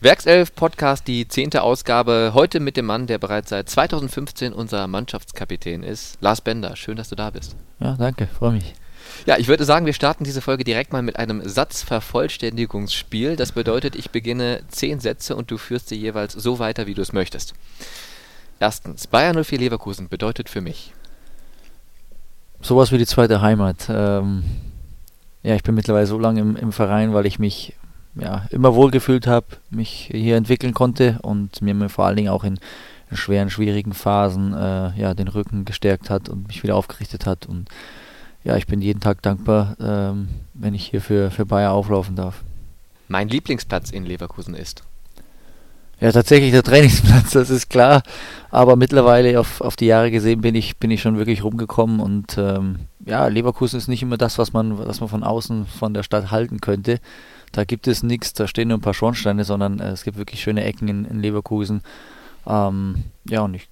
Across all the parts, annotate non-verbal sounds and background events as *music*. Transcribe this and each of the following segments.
Werkself Podcast, die zehnte Ausgabe. Heute mit dem Mann, der bereits seit 2015 unser Mannschaftskapitän ist. Lars Bender, schön, dass du da bist. Ja, danke, freue mich. Ja, ich würde sagen, wir starten diese Folge direkt mal mit einem Satzvervollständigungsspiel. Das bedeutet, ich beginne zehn Sätze und du führst sie jeweils so weiter, wie du es möchtest. Erstens, Bayern 04 Leverkusen bedeutet für mich. Sowas wie die zweite Heimat. Ähm, ja, ich bin mittlerweile so lange im, im Verein, weil ich mich ja, immer wohlgefühlt habe, mich hier entwickeln konnte und mir vor allen Dingen auch in, in schweren, schwierigen Phasen äh, ja, den Rücken gestärkt hat und mich wieder aufgerichtet hat. Und ja, ich bin jeden Tag dankbar, ähm, wenn ich hier für, für Bayer auflaufen darf. Mein Lieblingsplatz in Leverkusen ist? Ja, tatsächlich der Trainingsplatz, das ist klar. Aber mittlerweile auf, auf die Jahre gesehen bin ich, bin ich schon wirklich rumgekommen und ähm, ja, Leverkusen ist nicht immer das, was man, was man von außen von der Stadt halten könnte. Da gibt es nichts, da stehen nur ein paar Schornsteine, sondern äh, es gibt wirklich schöne Ecken in, in Leverkusen. Ähm, ja, und ich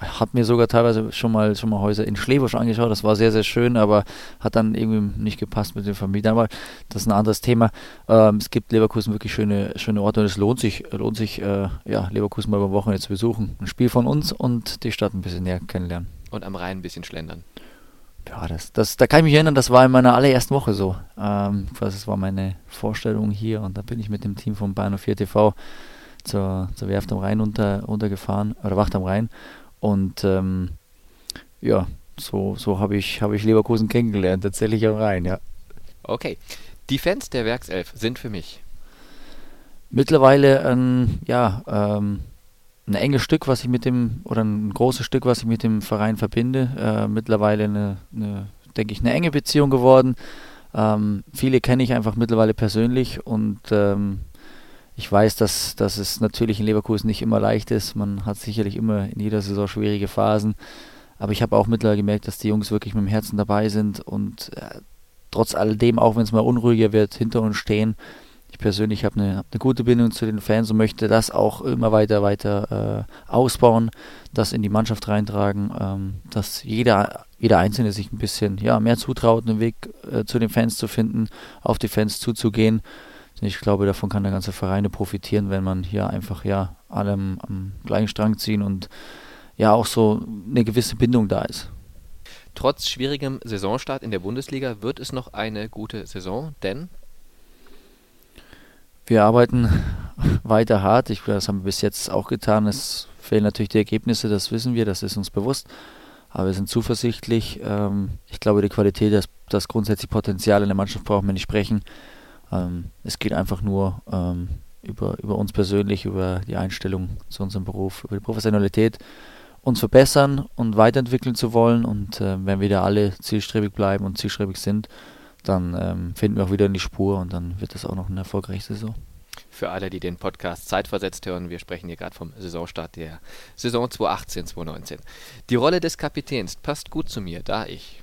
habe mir sogar teilweise schon mal, schon mal Häuser in Schlebusch angeschaut. Das war sehr, sehr schön, aber hat dann irgendwie nicht gepasst mit den Familien. Aber das ist ein anderes Thema. Ähm, es gibt Leverkusen wirklich schöne, schöne Orte und es lohnt sich, lohnt sich äh, ja, Leverkusen mal über Wochenende zu besuchen. Ein Spiel von uns und die Stadt ein bisschen näher kennenlernen. Und am Rhein ein bisschen schlendern. Ja, das, das, da kann ich mich erinnern, das war in meiner allerersten Woche so. Ähm, das war meine Vorstellung hier und da bin ich mit dem Team von Bayern 4 TV zur, zur Werft am Rhein runter, runtergefahren, oder Wacht am Rhein. Und ähm, ja, so, so habe ich, hab ich Leverkusen kennengelernt, tatsächlich am Rhein, ja. Okay. Die Fans der Werkself sind für mich. Mittlerweile ein, ja, ähm, ein enges Stück, was ich mit dem, oder ein großes Stück, was ich mit dem Verein verbinde. Äh, mittlerweile eine, eine, denke ich, eine enge Beziehung geworden. Ähm, viele kenne ich einfach mittlerweile persönlich und ähm, ich weiß, dass, dass es natürlich in Leverkusen nicht immer leicht ist. Man hat sicherlich immer in jeder Saison schwierige Phasen. Aber ich habe auch mittlerweile gemerkt, dass die Jungs wirklich mit dem Herzen dabei sind und äh, trotz alledem, auch wenn es mal unruhiger wird, hinter uns stehen. Ich persönlich habe eine, eine, gute Bindung zu den Fans und möchte das auch immer weiter, weiter äh, ausbauen, das in die Mannschaft reintragen, ähm, dass jeder, jeder Einzelne sich ein bisschen ja, mehr zutraut, einen Weg äh, zu den Fans zu finden, auf die Fans zuzugehen. Ich glaube, davon kann der ganze Verein profitieren, wenn man hier einfach ja alle am, am gleichen Strang ziehen und ja auch so eine gewisse Bindung da ist. Trotz schwierigem Saisonstart in der Bundesliga wird es noch eine gute Saison, denn wir arbeiten weiter hart. Ich, das haben wir bis jetzt auch getan. Es fehlen natürlich die Ergebnisse, das wissen wir, das ist uns bewusst. Aber wir sind zuversichtlich. Ähm, ich glaube, die Qualität, das, das grundsätzliche Potenzial in der Mannschaft brauchen wir nicht sprechen. Ähm, es geht einfach nur ähm, über, über uns persönlich, über die Einstellung zu unserem Beruf, über die Professionalität, uns verbessern und weiterentwickeln zu wollen. Und äh, wenn wir da alle zielstrebig bleiben und zielstrebig sind, dann ähm, finden wir auch wieder in die Spur und dann wird das auch noch eine erfolgreiche Saison. Für alle, die den Podcast zeitversetzt hören, wir sprechen hier gerade vom Saisonstart der Saison 2018-2019. Die Rolle des Kapitäns passt gut zu mir, da ich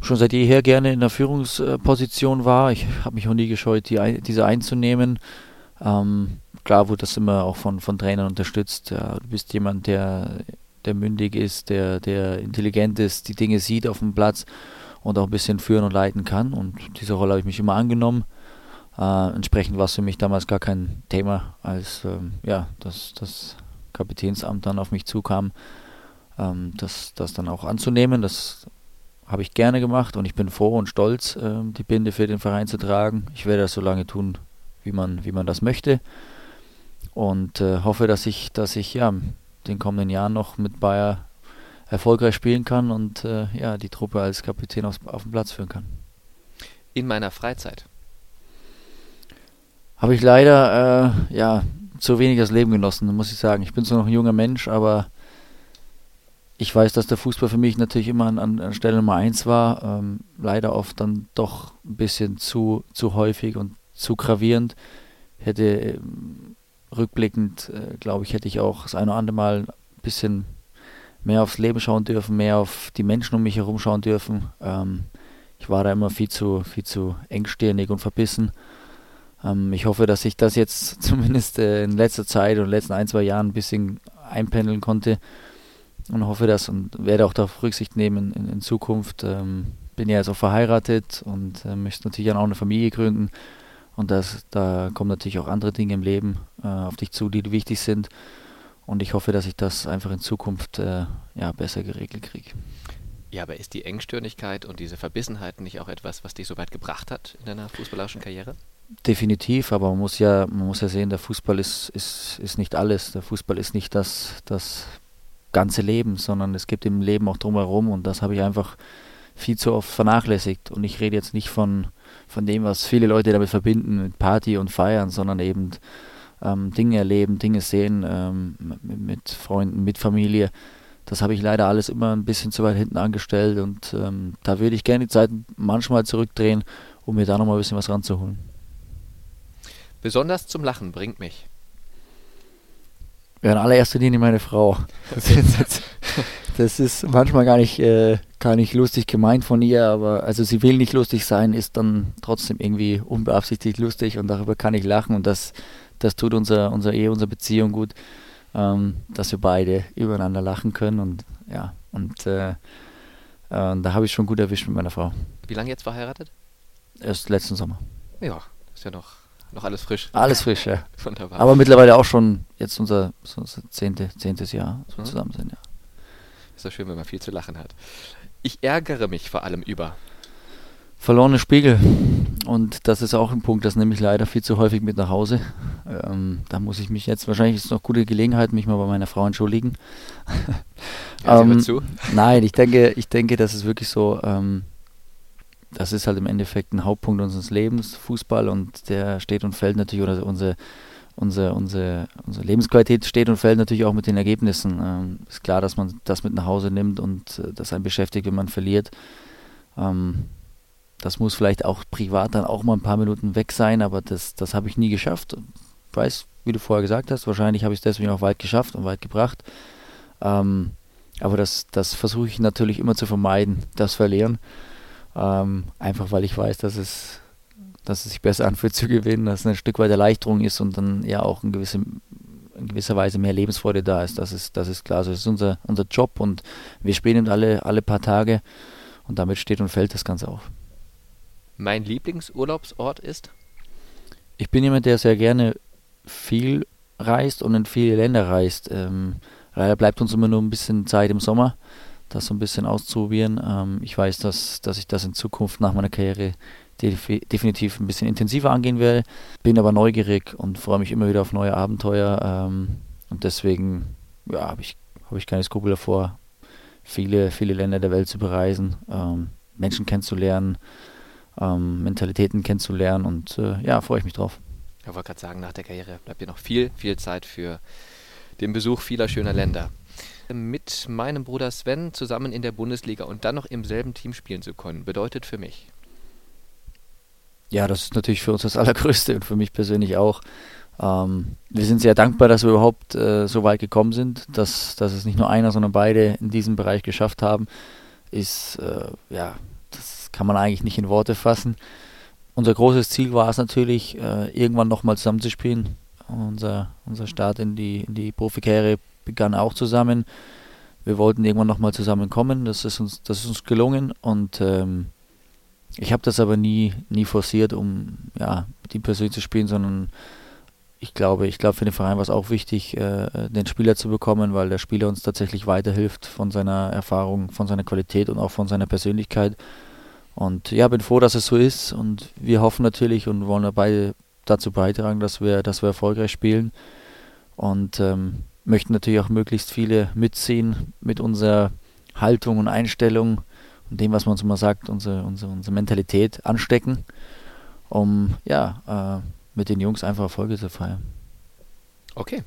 schon seit jeher gerne in der Führungsposition war. Ich habe mich auch nie gescheut, die, diese einzunehmen. Ähm, klar wurde das immer auch von, von Trainern unterstützt. Ja, du bist jemand, der, der mündig ist, der, der intelligent ist, die Dinge sieht auf dem Platz und auch ein bisschen führen und leiten kann. Und diese Rolle habe ich mich immer angenommen. Äh, entsprechend war es für mich damals gar kein Thema, als ähm, ja, das, das Kapitänsamt dann auf mich zukam, ähm, das, das dann auch anzunehmen. Das habe ich gerne gemacht und ich bin froh und stolz, äh, die Binde für den Verein zu tragen. Ich werde das so lange tun, wie man, wie man das möchte. Und äh, hoffe, dass ich, dass ich ja den kommenden Jahren noch mit Bayer erfolgreich spielen kann und äh, ja, die Truppe als Kapitän auf, auf den Platz führen kann. In meiner Freizeit. Habe ich leider äh, ja zu wenig das Leben genossen, muss ich sagen. Ich bin zwar noch ein junger Mensch, aber ich weiß, dass der Fußball für mich natürlich immer an, an Stelle Nummer eins war. Ähm, leider oft dann doch ein bisschen zu, zu häufig und zu gravierend. Hätte ähm, rückblickend, äh, glaube ich, hätte ich auch das eine oder andere Mal ein bisschen mehr aufs Leben schauen dürfen, mehr auf die Menschen um mich herum schauen dürfen. Ähm, ich war da immer viel zu, viel zu engstirnig und verbissen. Ähm, ich hoffe, dass ich das jetzt *laughs* zumindest äh, in letzter Zeit und in den letzten ein, zwei Jahren ein bisschen einpendeln konnte und hoffe das und werde auch darauf Rücksicht nehmen in, in Zukunft. Ähm, bin ja jetzt auch verheiratet und äh, möchte natürlich auch eine Familie gründen Und das, da kommen natürlich auch andere Dinge im Leben äh, auf dich zu, die wichtig sind. Und ich hoffe, dass ich das einfach in Zukunft äh, ja, besser geregelt kriege. Ja, aber ist die Engstirnigkeit und diese Verbissenheit nicht auch etwas, was dich so weit gebracht hat in deiner fußballerischen Karriere? Definitiv, aber man muss ja, man muss ja sehen, der Fußball ist, ist, ist nicht alles. Der Fußball ist nicht das, das ganze Leben, sondern es gibt im Leben auch drumherum und das habe ich einfach viel zu oft vernachlässigt. Und ich rede jetzt nicht von, von dem, was viele Leute damit verbinden, mit Party und Feiern, sondern eben ähm, Dinge erleben, Dinge sehen, ähm, mit, Freunden, mit Familie. Das habe ich leider alles immer ein bisschen zu weit hinten angestellt und ähm, da würde ich gerne die Zeit manchmal zurückdrehen, um mir da nochmal ein bisschen was ranzuholen. Besonders zum Lachen bringt mich. Ja, in allererster Linie meine Frau. *laughs* Das ist manchmal gar nicht, äh, gar nicht lustig gemeint von ihr, aber also sie will nicht lustig sein, ist dann trotzdem irgendwie unbeabsichtigt lustig und darüber kann ich lachen und das, das tut unser, unser Ehe, unsere Beziehung gut, ähm, dass wir beide übereinander lachen können und ja, und äh, äh, da habe ich schon gut erwischt mit meiner Frau. Wie lange jetzt verheiratet? Erst letzten Sommer. Ja, ist ja noch, noch alles frisch. Alles frisch, ja. *laughs* Wunderbar. Aber mittlerweile auch schon jetzt unser, unser zehnte, zehntes Jahr, dass wir mhm. zusammen sind, ja. Ist doch schön, wenn man viel zu lachen hat. Ich ärgere mich vor allem über verlorene Spiegel. Und das ist auch ein Punkt, das nehme ich leider viel zu häufig mit nach Hause. Ähm, da muss ich mich jetzt, wahrscheinlich ist es noch gute Gelegenheit, mich mal bei meiner Frau entschuldigen. *laughs* Ja, ähm, zu. Nein, ich denke, ich denke, das ist wirklich so, ähm, das ist halt im Endeffekt ein Hauptpunkt unseres Lebens, Fußball, und der steht und fällt natürlich, oder unsere, unsere, unsere, unsere Lebensqualität steht und fällt natürlich auch mit den Ergebnissen. Ähm, ist klar, dass man das mit nach Hause nimmt und äh, das einen beschäftigt, wenn man verliert. Ähm, das muss vielleicht auch privat dann auch mal ein paar Minuten weg sein, aber das, das habe ich nie geschafft. Ich weiß, wie du vorher gesagt hast, wahrscheinlich habe ich es deswegen auch weit geschafft und weit gebracht. Ähm, aber das, das versuche ich natürlich immer zu vermeiden, das Verlieren. Ähm, einfach weil ich weiß, dass es, dass es sich besser anfühlt zu gewinnen, dass es ein Stück weit Erleichterung ist und dann ja auch in, gewisse, in gewisser Weise mehr Lebensfreude da ist. Das ist, das ist klar. Also das ist unser, unser Job und wir spielen alle, alle paar Tage und damit steht und fällt das Ganze auch mein Lieblingsurlaubsort ist? Ich bin jemand, der sehr gerne viel reist und in viele Länder reist. Ähm, leider bleibt uns immer nur ein bisschen Zeit im Sommer, das so ein bisschen auszuprobieren. Ähm, ich weiß, dass, dass ich das in Zukunft nach meiner Karriere definitiv ein bisschen intensiver angehen werde. Bin aber neugierig und freue mich immer wieder auf neue Abenteuer. Ähm, und deswegen ja, habe ich, hab ich keine Skrupel davor, viele, viele Länder der Welt zu bereisen, ähm, Menschen kennenzulernen ähm, Mentalitäten kennenzulernen und äh, ja, freue ich mich drauf. Ich wollte gerade sagen, nach der Karriere bleibt hier noch viel, viel Zeit für den Besuch vieler schöner Länder. Mit meinem Bruder Sven zusammen in der Bundesliga und dann noch im selben Team spielen zu können, bedeutet für mich. Ja, das ist natürlich für uns das *laughs* Allergrößte und für mich persönlich auch. Ähm, wir sind sehr dankbar, dass wir überhaupt äh, so weit gekommen sind, dass, dass es nicht nur einer, sondern beide in diesem Bereich geschafft haben, ist äh, ja kann man eigentlich nicht in Worte fassen. Unser großes Ziel war es natürlich, äh, irgendwann nochmal zusammenzuspielen. Unser, unser Start in die, in die Profikarriere begann auch zusammen. Wir wollten irgendwann nochmal zusammenkommen. Das ist uns, das ist uns gelungen und ähm, ich habe das aber nie, nie forciert, um ja, mit ihm persönlich zu spielen, sondern ich glaube, ich glaube für den Verein war es auch wichtig, äh, den Spieler zu bekommen, weil der Spieler uns tatsächlich weiterhilft von seiner Erfahrung, von seiner Qualität und auch von seiner Persönlichkeit. Und ja, bin froh, dass es so ist und wir hoffen natürlich und wollen dabei dazu beitragen, dass wir, dass wir erfolgreich spielen und ähm, möchten natürlich auch möglichst viele mitziehen mit unserer Haltung und Einstellung und dem, was man uns immer sagt, unsere, unsere, unsere Mentalität anstecken, um ja, äh, mit den Jungs einfach Erfolge zu feiern. Okay,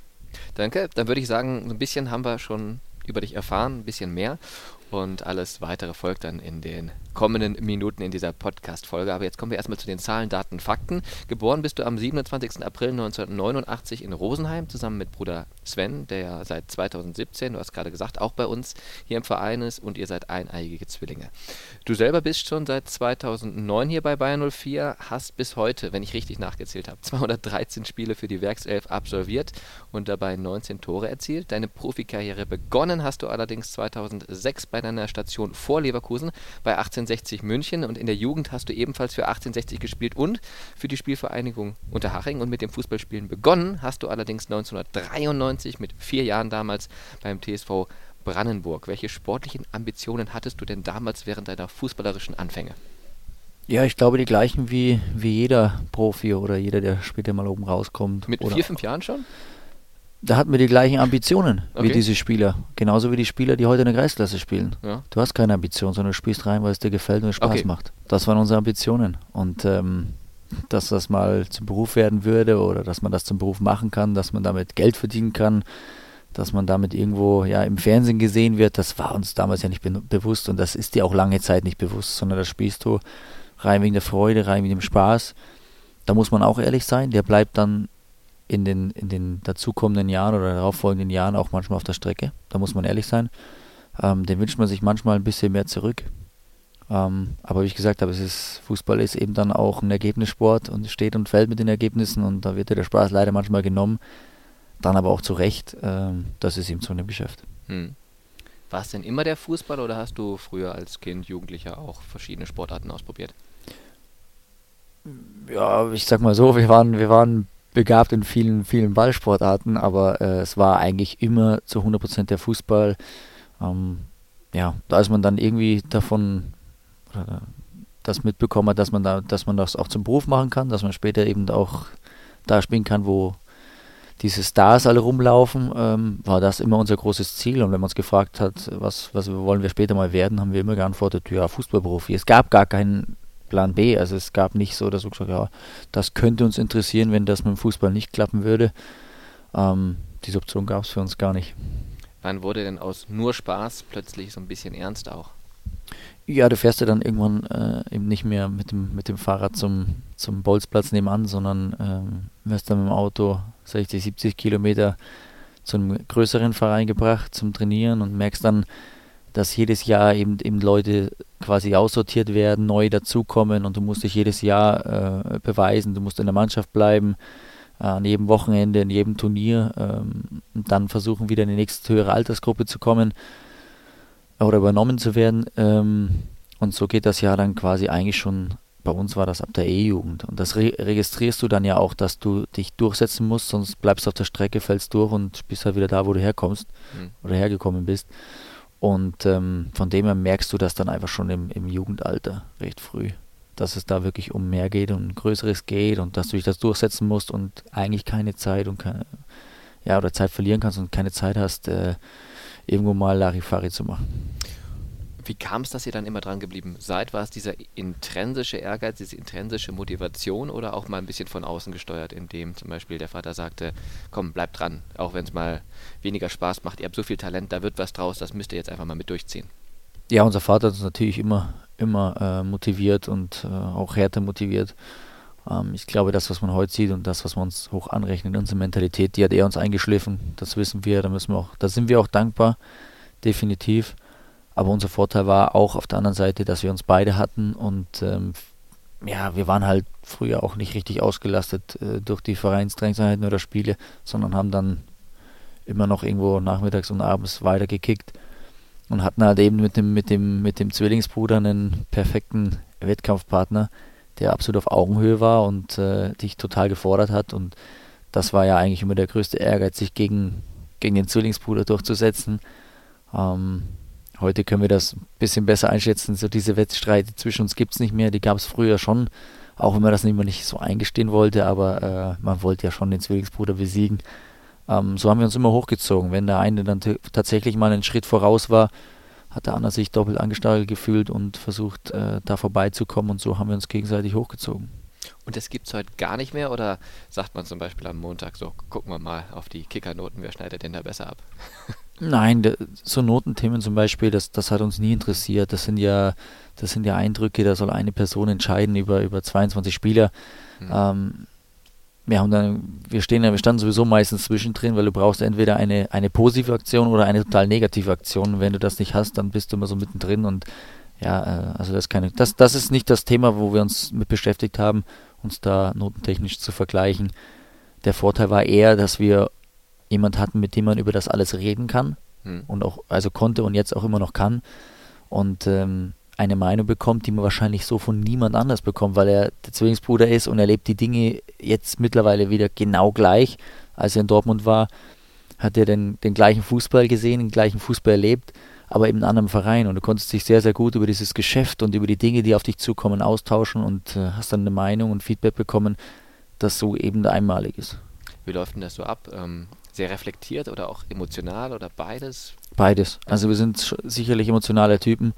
danke. Dann würde ich sagen, ein bisschen haben wir schon über dich erfahren, ein bisschen mehr. Und alles weitere folgt dann in den kommenden Minuten in dieser Podcast-Folge. Aber jetzt kommen wir erstmal zu den Zahlen, Daten, Fakten. Geboren bist du am 27. April 1989 in Rosenheim zusammen mit Bruder Sven, der ja seit 2017, du hast gerade gesagt, auch bei uns hier im Verein ist und ihr seid eineigige Zwillinge. Du selber bist schon seit 2009 hier bei Bayern 04, hast bis heute, wenn ich richtig nachgezählt habe, 213 Spiele für die Werkself absolviert und dabei 19 Tore erzielt. Deine Profikarriere begonnen hast du allerdings 2006 bei bei deiner Station vor Leverkusen bei 1860 München und in der Jugend hast du ebenfalls für 1860 gespielt und für die Spielvereinigung Unterhaching und mit dem Fußballspielen begonnen hast du allerdings 1993 mit vier Jahren damals beim TSV Brandenburg. Welche sportlichen Ambitionen hattest du denn damals während deiner fußballerischen Anfänge? Ja, ich glaube die gleichen wie, wie jeder Profi oder jeder, der später mal oben rauskommt. Mit vier, fünf Jahren schon? Da hatten wir die gleichen Ambitionen Okay. wie diese Spieler. Genauso wie die Spieler, die heute in der Kreisklasse spielen. Ja. Du hast keine Ambition, sondern du spielst rein, weil es dir gefällt und es Spaß Okay. macht. Das waren unsere Ambitionen. Und ähm, dass das mal zum Beruf werden würde oder dass man das zum Beruf machen kann, dass man damit Geld verdienen kann, dass man damit irgendwo ja im Fernsehen gesehen wird, das war uns damals ja nicht be bewusst und das ist dir auch lange Zeit nicht bewusst, sondern das spielst du rein wegen der Freude, rein wegen dem Spaß. Da muss man auch ehrlich sein, der bleibt dann in den, in den dazukommenden Jahren oder darauffolgenden Jahren auch manchmal auf der Strecke. Da muss man ehrlich sein. Ähm, den wünscht man sich manchmal ein bisschen mehr zurück. Ähm, aber wie ich gesagt habe, es ist, Fußball ist eben dann auch ein Ergebnissport und steht und fällt mit den Ergebnissen und da wird dir der Spaß leider manchmal genommen. Dann aber auch zu Recht. Ähm, das ist eben so in dem Geschäft. Hm. War es denn immer der Fußball oder hast du früher als Kind, Jugendlicher auch verschiedene Sportarten ausprobiert? Ja, ich sag mal so, wir waren, wir waren begabt in vielen, vielen Ballsportarten, aber äh, es war eigentlich immer zu 100% der Fußball. Ähm, ja, da ist man dann irgendwie davon, oder das mitbekommen dass man da, dass man das auch zum Beruf machen kann, dass man später eben auch da spielen kann, wo diese Stars alle rumlaufen, ähm, war das immer unser großes Ziel. Und wenn man uns gefragt hat, was, was wollen wir später mal werden, haben wir immer geantwortet, ja, Fußballprofi. Es gab gar keinen Plan B. Also es gab nicht so, dass wir gesagt ja, das könnte uns interessieren, wenn das mit dem Fußball nicht klappen würde. Ähm, diese Option gab es für uns gar nicht. Wann wurde denn aus nur Spaß plötzlich so ein bisschen ernst auch? Ja, du fährst ja dann irgendwann äh, eben nicht mehr mit dem, mit dem Fahrrad zum, zum Bolzplatz nebenan, sondern ähm, wirst dann mit dem Auto 60, 70 Kilometer zu einem größeren Verein gebracht zum Trainieren und merkst dann, dass jedes Jahr eben, eben Leute quasi aussortiert werden, neu dazukommen und du musst dich jedes Jahr äh, beweisen, du musst in der Mannschaft bleiben, äh, an jedem Wochenende, in jedem Turnier ähm, und dann versuchen wieder in die nächste höhere Altersgruppe zu kommen oder übernommen zu werden. Ähm, und so geht das ja dann quasi eigentlich schon, bei uns war das ab der E-Jugend. Und das re registrierst du dann ja auch, dass du dich durchsetzen musst, sonst bleibst du auf der Strecke, fällst durch und bist halt wieder da, wo du herkommst Hm. oder hergekommen bist. Und ähm, von dem her merkst du das dann einfach schon im, im Jugendalter recht früh, dass es da wirklich um mehr geht und größeres geht und dass du dich das durchsetzen musst und eigentlich keine Zeit und keine, ja, oder Zeit verlieren kannst und keine Zeit hast, äh, irgendwo mal Larifari zu machen. Wie kam es, dass ihr dann immer dran geblieben seid? War es dieser intrinsische Ehrgeiz, diese intrinsische Motivation oder auch mal ein bisschen von außen gesteuert, indem zum Beispiel der Vater sagte, komm, bleib dran, auch wenn es mal weniger Spaß macht, ihr habt so viel Talent, da wird was draus, das müsst ihr jetzt einfach mal mit durchziehen. Ja, unser Vater hat uns natürlich immer, immer äh, motiviert und äh, auch härter motiviert. Ähm, ich glaube, das, was man heute sieht und das, was man uns hoch anrechnet, unsere Mentalität, die hat er uns eingeschliffen. Das wissen wir, da müssen wir auch, da sind wir auch dankbar, definitiv. Aber unser Vorteil war auch auf der anderen Seite, dass wir uns beide hatten und ähm, ja, wir waren halt früher auch nicht richtig ausgelastet äh, durch die Vereinsdrängselheiten oder Spiele, sondern haben dann immer noch irgendwo nachmittags und abends weitergekickt und hatten halt eben mit dem, mit dem, mit dem Zwillingsbruder einen perfekten Wettkampfpartner, der absolut auf Augenhöhe war und äh, dich total gefordert hat. Und das war ja eigentlich immer der größte Ehrgeiz, sich gegen, gegen den Zwillingsbruder durchzusetzen. Ähm, heute können wir das ein bisschen besser einschätzen. So diese Wettstreite zwischen uns gibt es nicht mehr. Die gab es früher schon, auch wenn man das immer nicht so eingestehen wollte, aber äh, man wollte ja schon den Zwillingsbruder besiegen. Ähm, so haben wir uns immer hochgezogen. Wenn der eine dann tatsächlich mal einen Schritt voraus war, hat der andere sich doppelt angestachelt gefühlt und versucht, äh, da vorbeizukommen und so haben wir uns gegenseitig hochgezogen. Und das gibt es heute gar nicht mehr oder sagt man zum Beispiel am Montag so, gucken wir mal auf die Kickernoten, wer schneidet denn da besser ab? *laughs* Nein, de, so Notenthemen zum Beispiel, das, das hat uns nie interessiert. Das sind ja, das sind ja Eindrücke, da soll eine Person entscheiden über, über 22 Spieler. Hm. Ähm, wir haben dann, wir stehen wir standen sowieso meistens zwischendrin, weil du brauchst entweder eine, eine positive Aktion oder eine total negative Aktion. Und wenn du das nicht hast, dann bist du immer so mittendrin und ja, äh, also das ist keine, das, das ist nicht das Thema, wo wir uns mit beschäftigt haben, uns da notentechnisch zu vergleichen. Der Vorteil war eher, dass wir jemand hatten, mit dem man über das alles reden kann hm. und auch, also konnte und jetzt auch immer noch kann. Und ähm, eine Meinung bekommt, die man wahrscheinlich so von niemand anders bekommt, weil er der Zwillingsbruder ist und erlebt die Dinge jetzt mittlerweile wieder genau gleich, als er in Dortmund war. Hat er den, den gleichen Fußball gesehen, den gleichen Fußball erlebt, aber eben in einem anderen Verein. Und du konntest dich sehr, sehr gut über dieses Geschäft und über die Dinge, die auf dich zukommen, austauschen und äh, hast dann eine Meinung und Feedback bekommen, das so eben einmalig ist. Wie läuft denn das so ab? Ähm, sehr reflektiert oder auch emotional oder beides? Beides. Also wir sind sicherlich emotionale Typen.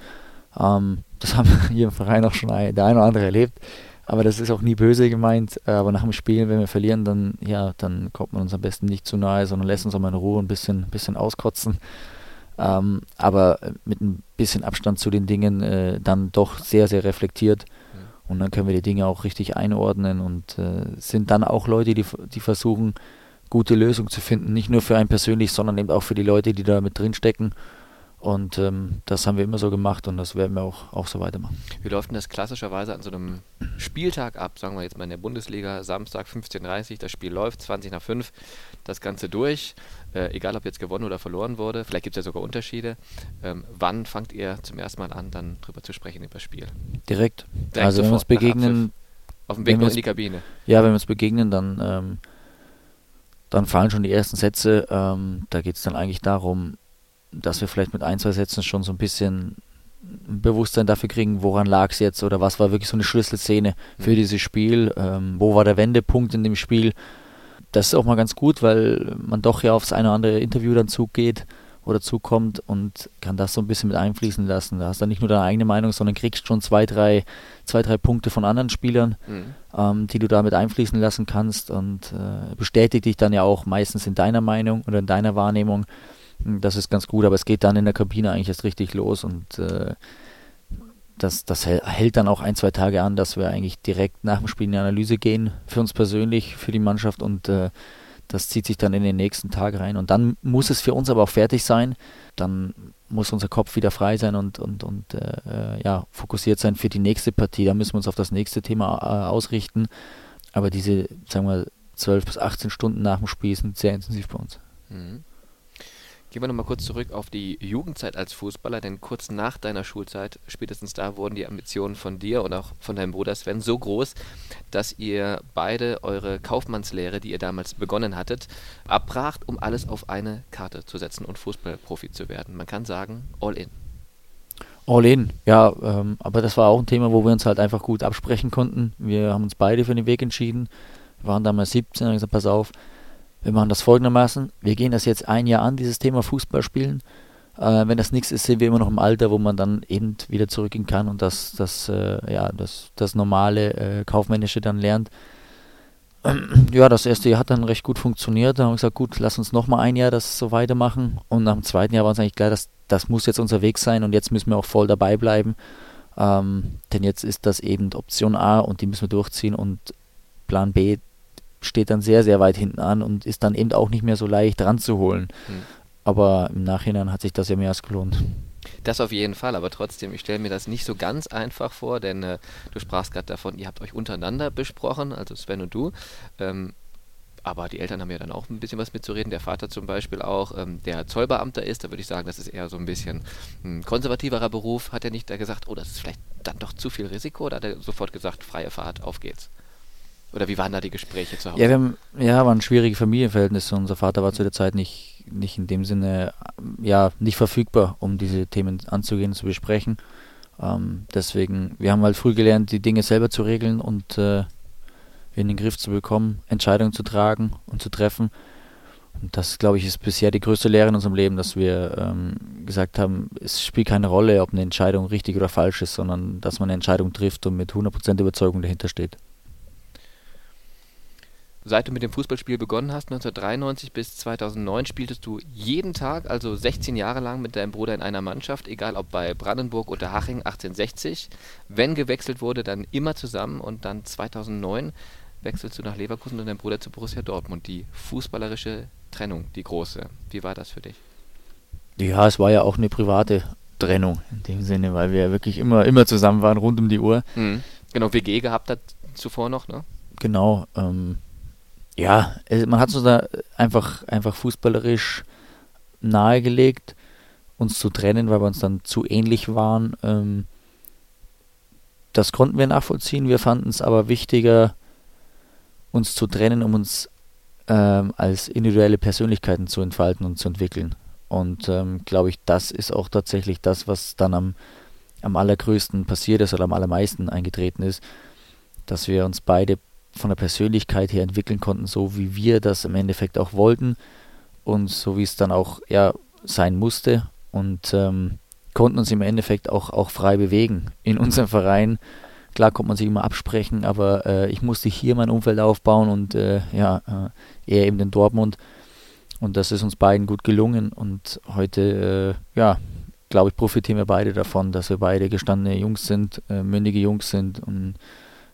Ähm, das haben wir *laughs* hier im Verein auch schon ein, der eine oder andere erlebt. Aber das ist auch nie böse gemeint. Äh, aber nach dem Spiel, wenn wir verlieren, dann, ja, dann kommt man uns am besten nicht zu nahe, sondern lässt uns auch mal in Ruhe ein bisschen, bisschen auskotzen. Ähm, aber mit ein bisschen Abstand zu den Dingen äh, dann doch sehr, sehr reflektiert. Und dann können wir die Dinge auch richtig einordnen und äh, sind dann auch Leute, die, die versuchen, gute Lösungen zu finden. Nicht nur für einen persönlich, sondern eben auch für die Leute, die da mit drin stecken. Und ähm, das haben wir immer so gemacht und das werden wir auch, auch so weitermachen. Wie läuft denn das klassischerweise an so einem Spieltag ab? Sagen wir jetzt mal in der Bundesliga, Samstag 15.30 Uhr, das Spiel läuft, 20 nach 5, das Ganze durch. Äh, egal, ob jetzt gewonnen oder verloren wurde, vielleicht gibt es ja sogar Unterschiede. Ähm, wann fangt ihr zum ersten Mal an, dann drüber zu sprechen über das Spiel? Direkt. Direkt also, wenn wir uns begegnen. Auf dem Weg noch in die Kabine. Ja, wenn wir uns begegnen, dann, ähm, dann fallen schon die ersten Sätze. Ähm, da geht es dann eigentlich darum, dass wir vielleicht mit ein, zwei Sätzen schon so ein bisschen ein Bewusstsein dafür kriegen, woran lag es jetzt oder was war wirklich so eine Schlüsselszene für mhm. dieses Spiel, ähm, wo war der Wendepunkt in dem Spiel. Das ist auch mal ganz gut, weil man doch ja aufs eine oder andere Interview dann zugeht oder zukommt und kann das so ein bisschen mit einfließen lassen. Da hast du nicht nur deine eigene Meinung, sondern kriegst schon zwei, drei, zwei, drei Punkte von anderen Spielern, mhm. ähm, die du da mit einfließen lassen kannst und äh, bestätigt dich dann ja auch meistens in deiner Meinung oder in deiner Wahrnehmung. Das ist ganz gut, aber es geht dann in der Kabine eigentlich erst richtig los und äh, das, das hält dann auch ein, zwei Tage an, dass wir eigentlich direkt nach dem Spiel in die Analyse gehen, für uns persönlich, für die Mannschaft und äh, das zieht sich dann in den nächsten Tag rein. Und dann muss es für uns aber auch fertig sein. Dann muss unser Kopf wieder frei sein und, und, und äh, ja, fokussiert sein für die nächste Partie. Da müssen wir uns auf das nächste Thema äh, ausrichten. Aber diese, sagen wir, 12 bis 18 Stunden nach dem Spiel sind sehr intensiv bei uns. Mhm. Gehen wir nochmal kurz zurück auf die Jugendzeit als Fußballer, denn kurz nach deiner Schulzeit, spätestens da, wurden die Ambitionen von dir und auch von deinem Bruder Sven so groß, dass ihr beide eure Kaufmannslehre, die ihr damals begonnen hattet, abbracht, um alles auf eine Karte zu setzen und Fußballprofi zu werden. Man kann sagen, all in. All in, ja, ähm, aber das war auch ein Thema, wo wir uns halt einfach gut absprechen konnten. Wir haben uns beide für den Weg entschieden. Wir waren damals 17 und haben gesagt, pass auf, wir machen das folgendermaßen. Wir gehen das jetzt ein Jahr an, dieses Thema Fußball spielen. Äh, wenn das nichts ist, sind wir immer noch im Alter, wo man dann eben wieder zurückgehen kann und das, das, äh, ja, das, das normale äh, Kaufmännische dann lernt. *clears throat* Ja, das erste Jahr hat dann recht gut funktioniert. Dann haben wir gesagt, gut, lass uns noch mal ein Jahr das so weitermachen. Und nach dem zweiten Jahr war uns eigentlich klar, dass das muss jetzt unser Weg sein und jetzt müssen wir auch voll dabei bleiben. Ähm, denn jetzt ist das eben Option A und die müssen wir durchziehen und Plan B, steht dann sehr, sehr weit hinten an und ist dann eben auch nicht mehr so leicht ranzuholen. Mhm. Aber im Nachhinein hat sich das ja mehr als gelohnt. Das auf jeden Fall, aber trotzdem, ich stelle mir das nicht so ganz einfach vor, denn äh, du sprachst gerade davon, ihr habt euch untereinander besprochen, also Sven und du. Ähm, aber die Eltern haben ja dann auch ein bisschen was mitzureden. Der Vater zum Beispiel auch, ähm, der Zollbeamter ist, da würde ich sagen, das ist eher so ein bisschen ein konservativerer Beruf. Hat er nicht da gesagt, oh, das ist vielleicht dann doch zu viel Risiko? Oder hat er sofort gesagt, freie Fahrt, auf geht's? Oder wie waren da die Gespräche zu Hause? Ja, wir haben, ja, waren schwierige Familienverhältnisse. Unser Vater war zu der Zeit nicht, nicht in dem Sinne, ja, nicht verfügbar, um diese Themen anzugehen, zu besprechen. Ähm, deswegen, wir haben halt früh gelernt, die Dinge selber zu regeln und äh, in den Griff zu bekommen, Entscheidungen zu tragen und zu treffen. Und das, glaube ich, ist bisher die größte Lehre in unserem Leben, dass wir ähm, gesagt haben, es spielt keine Rolle, ob eine Entscheidung richtig oder falsch ist, sondern dass man eine Entscheidung trifft und mit 100% Überzeugung dahinter steht seit du mit dem Fußballspiel begonnen hast, 1993 bis 2009, spieltest du jeden Tag, also 16 Jahre lang mit deinem Bruder in einer Mannschaft, egal ob bei Brandenburg oder Haching 1860. Wenn gewechselt wurde, dann immer zusammen und dann 2009 wechselst du nach Leverkusen und dein Bruder zu Borussia Dortmund. Die fußballerische Trennung, die große. Wie war das für dich? Ja, es war ja auch eine private Trennung in dem Sinne, weil wir ja wirklich immer, immer zusammen waren, rund um die Uhr. Mhm. Genau, WG gehabt hat zuvor noch, ne? Genau. Ähm, ja, man hat so da einfach, einfach fußballerisch nahegelegt, uns zu trennen, weil wir uns dann zu ähnlich waren. Ähm, das konnten wir nachvollziehen. Wir fanden es aber wichtiger, uns zu trennen, um uns ähm, als individuelle Persönlichkeiten zu entfalten und zu entwickeln. Und ähm, glaube ich, das ist auch tatsächlich das, was dann am, am allergrößten passiert ist oder am allermeisten eingetreten ist, dass wir uns beide von der Persönlichkeit her entwickeln konnten, so wie wir das im Endeffekt auch wollten und so wie es dann auch ja, sein musste und ähm, konnten uns im Endeffekt auch, auch frei bewegen in unserem Verein. Klar konnte man sich immer absprechen, aber äh, ich musste hier mein Umfeld aufbauen und äh, ja, äh, eher eben in Dortmund. Und das ist uns beiden gut gelungen. Und heute, äh, ja, glaube ich, profitieren wir beide davon, dass wir beide gestandene Jungs sind, äh, mündige Jungs sind und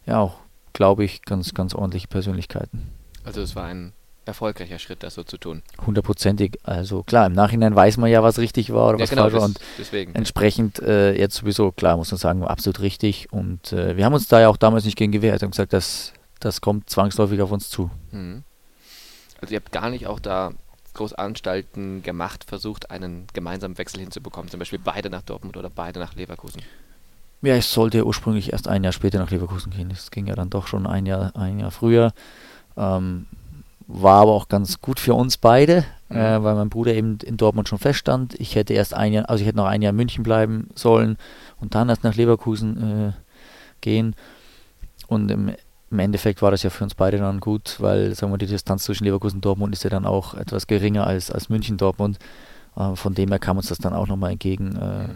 ja, auch, glaube ich, ganz, ganz ordentliche Persönlichkeiten. Also es war ein erfolgreicher Schritt, das so zu tun. Hundertprozentig. Also klar, im Nachhinein weiß man ja, was richtig war oder Ja, was genau, falsch war. Und deswegen. entsprechend äh, jetzt sowieso, klar, muss man sagen, absolut richtig. Und äh, wir haben uns da ja auch damals nicht gegen gewehrt und gesagt, das, das kommt zwangsläufig auf uns zu. Mhm. Also ihr habt gar nicht auch da groß Anstalten gemacht, versucht, einen gemeinsamen Wechsel hinzubekommen, zum Beispiel beide nach Dortmund oder beide nach Leverkusen. Ja, ich sollte ursprünglich erst ein Jahr später nach Leverkusen gehen. Das ging ja dann doch schon ein Jahr, ein Jahr früher. Ähm, war aber auch ganz gut für uns beide, Mhm. äh, weil mein Bruder eben in Dortmund schon feststand. Ich hätte erst ein Jahr, also ich hätte noch ein Jahr in München bleiben sollen und dann erst nach Leverkusen äh, gehen. Und im, im Endeffekt war das ja für uns beide dann gut, weil sagen wir, die Distanz zwischen Leverkusen und Dortmund ist ja dann auch etwas geringer als, als München-Dortmund. Äh, von dem her kam uns das dann auch nochmal entgegen, äh,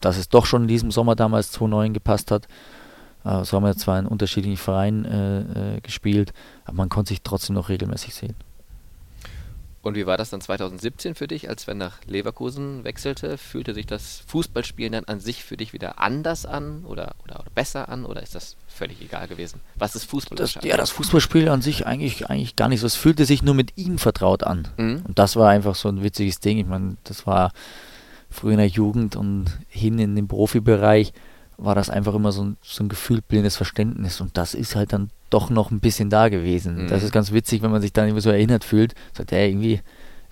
dass es doch schon in diesem Sommer damals 2009 gepasst hat. Äh, so haben wir zwar in unterschiedlichen Vereinen äh, äh, gespielt, aber man konnte sich trotzdem noch regelmäßig sehen. Und wie war das dann 2017 für dich, als wenn nach Leverkusen wechselte? Fühlte sich das Fußballspielen dann an sich für dich wieder anders an oder, oder, oder besser an oder ist das völlig egal gewesen? Was ist Fußball? Das, ja, das Fußballspiel an sich eigentlich, eigentlich gar nicht so. Es fühlte sich nur mit ihm vertraut an. Mhm. Und das war einfach so ein witziges Ding. Ich meine, das war früher in der Jugend und hin in den Profibereich war das einfach immer so ein, so ein gefühlt blindes Verständnis. Und das ist halt dann doch noch ein bisschen da gewesen. Mhm. Das ist ganz witzig, wenn man sich dann irgendwie so erinnert fühlt. Sagt, ja, irgendwie,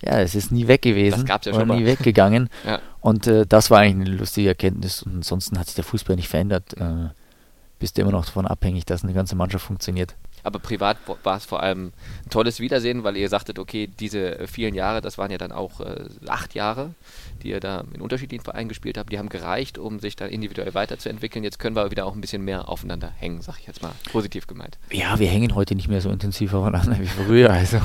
ja, es ist nie weg gewesen. Das gab's ja schon mal. nie weggegangen. *laughs* Ja. Und äh, das war eigentlich eine lustige Erkenntnis. Und ansonsten hat sich der Fußball nicht verändert. Äh, bist du immer noch davon abhängig, dass eine ganze Mannschaft funktioniert. Aber privat war es vor allem ein tolles Wiedersehen, weil ihr sagtet, okay, diese äh, vielen Jahre, das waren ja dann auch äh, acht Jahre, die ihr da in unterschiedlichen Vereinen gespielt habt, die haben gereicht, um sich dann individuell weiterzuentwickeln. Jetzt können wir wieder auch ein bisschen mehr aufeinander hängen, sag ich jetzt mal, positiv gemeint. Ja, wir hängen heute nicht mehr so intensiv aufeinander wie früher. Also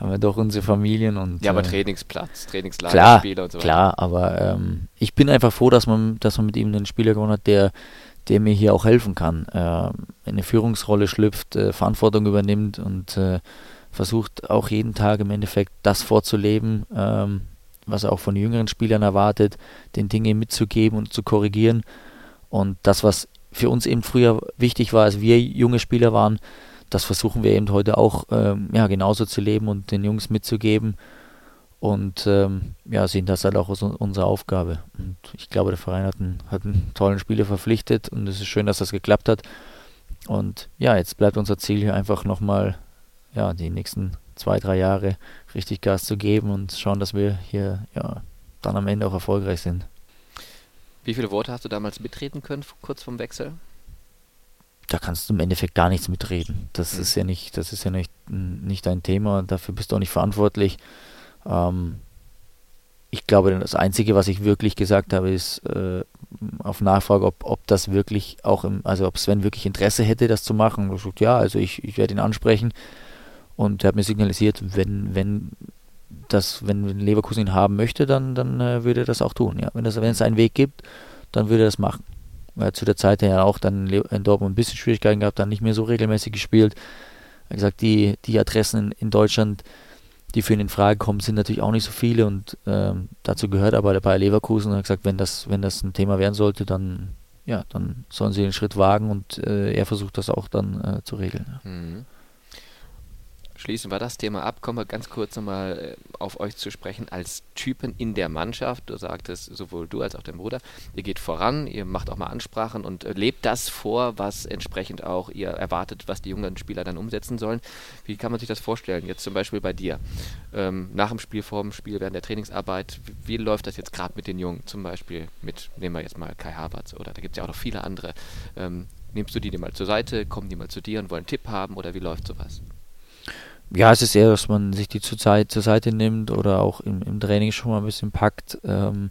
haben wir doch unsere Familien und. Ja, aber äh, Trainingsplatz, Trainingslager, Klar, Spiele und so weiter. klar, aber ähm, ich bin einfach froh, dass man, dass man mit ihm einen Spieler gewonnen hat, der, der mir hier auch helfen kann. In eine Führungsrolle schlüpft, äh, Verantwortung übernimmt und äh, versucht auch jeden Tag im Endeffekt das vorzuleben, ähm, was er auch von jüngeren Spielern erwartet, den Dinge mitzugeben und zu korrigieren. Und das, was für uns eben früher wichtig war, als wir junge Spieler waren, das versuchen wir eben heute auch ähm, ja, genauso zu leben und den Jungs mitzugeben und ähm, ja, sehen das halt auch als un- unsere Aufgabe. Und ich glaube, der Verein hat einen, hat einen tollen Spieler verpflichtet und es ist schön, dass das geklappt hat. Und ja, jetzt bleibt unser Ziel hier einfach nochmal ja, die nächsten zwei, drei Jahre richtig Gas zu geben und schauen, dass wir hier ja, dann am Ende auch erfolgreich sind. Wie viele Worte hast du damals mitreden können, kurz vorm Wechsel? da kannst du im Endeffekt gar nichts mitreden. Das Mhm. ist ja nicht, das ist ja nicht, nicht dein Thema und dafür bist du auch nicht verantwortlich. Ähm, ich glaube, das Einzige, was ich wirklich gesagt habe, ist äh, auf Nachfrage, ob, ob das wirklich auch im, also ob Sven wirklich Interesse hätte, das zu machen. Ich gesagt, ja, also ich, ich werde ihn ansprechen. Und er hat mir signalisiert, wenn, wenn das, wenn Leverkusen ihn haben möchte, dann, dann äh, würde er das auch tun. Ja. Wenn, das, wenn es einen Weg gibt, dann würde er das machen. Er hat zu der Zeit ja auch dann in Dortmund ein bisschen Schwierigkeiten gehabt, dann nicht mehr so regelmäßig gespielt. Er hat gesagt, die, die Adressen in, in Deutschland, die für ihn in Frage kommen, sind natürlich auch nicht so viele und ähm, dazu gehört aber der Bayer Leverkusen und hat gesagt, wenn das, wenn das ein Thema werden sollte, dann ja, dann sollen sie den Schritt wagen und äh, er versucht das auch dann äh, zu regeln. Ja. Mhm. Schließen wir das Thema ab. Kommen wir ganz kurz nochmal äh, auf euch zu sprechen als Typen in der Mannschaft. Du sagtest, sowohl du als auch dein Bruder, ihr geht voran, ihr macht auch mal Ansprachen und äh, lebt das vor, was entsprechend auch ihr erwartet, was die jungen Spieler dann umsetzen sollen. Wie kann man sich das vorstellen? Jetzt zum Beispiel bei dir. Ähm, nach dem Spiel, vor dem Spiel, während der Trainingsarbeit. Wie, wie läuft das jetzt gerade mit den Jungen? Zum Beispiel mit, nehmen wir jetzt mal Kai Havertz oder da gibt es ja auch noch viele andere. Ähm, nimmst du die mal zur Seite, kommen die mal zu dir und wollen einen Tipp haben oder wie läuft sowas? Ja, es ist eher, dass man sich die zur, Zeit, zur Seite nimmt oder auch im, im Training schon mal ein bisschen packt, ähm,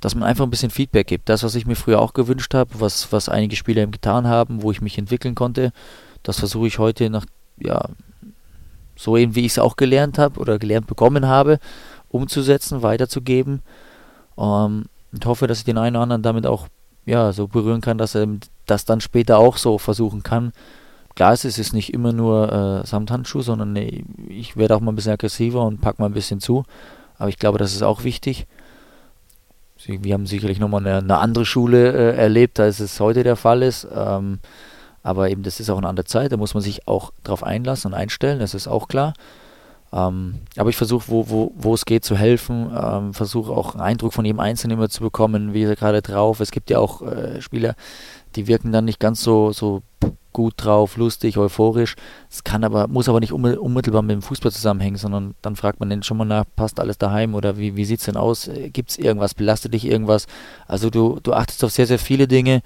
dass man einfach ein bisschen Feedback gibt. Das, was ich mir früher auch gewünscht habe, was, was einige Spieler eben getan haben, wo ich mich entwickeln konnte, das versuche ich heute nach, ja, so eben wie ich es auch gelernt habe oder gelernt bekommen habe, umzusetzen, weiterzugeben. Ähm, und hoffe, dass ich den einen oder anderen damit auch ja, so berühren kann, dass er das dann später auch so versuchen kann, Klar ist es ist nicht immer nur äh, Samthandschuh, sondern nee, ich werde auch mal ein bisschen aggressiver und packe mal ein bisschen zu. Aber ich glaube, das ist auch wichtig. Wir haben sicherlich nochmal eine, eine andere Schule äh, erlebt, als es heute der Fall ist. Ähm, aber eben, das ist auch eine andere Zeit, da muss man sich auch drauf einlassen und einstellen, das ist auch klar. Ähm, aber ich versuche, wo, wo, wo es geht, zu helfen. Ähm, versuche auch einen Eindruck von jedem Einzelnen immer zu bekommen, wie er gerade drauf. Es gibt ja auch äh, Spieler, die wirken dann nicht ganz so, so gut drauf, lustig, euphorisch. Es kann aber, muss aber nicht unmittelbar mit dem Fußball zusammenhängen, sondern dann fragt man den schon mal nach, passt alles daheim oder wie, wie sieht es denn aus? Äh, Gibt es irgendwas? Belastet dich irgendwas? Also du, du achtest auf sehr, sehr viele Dinge.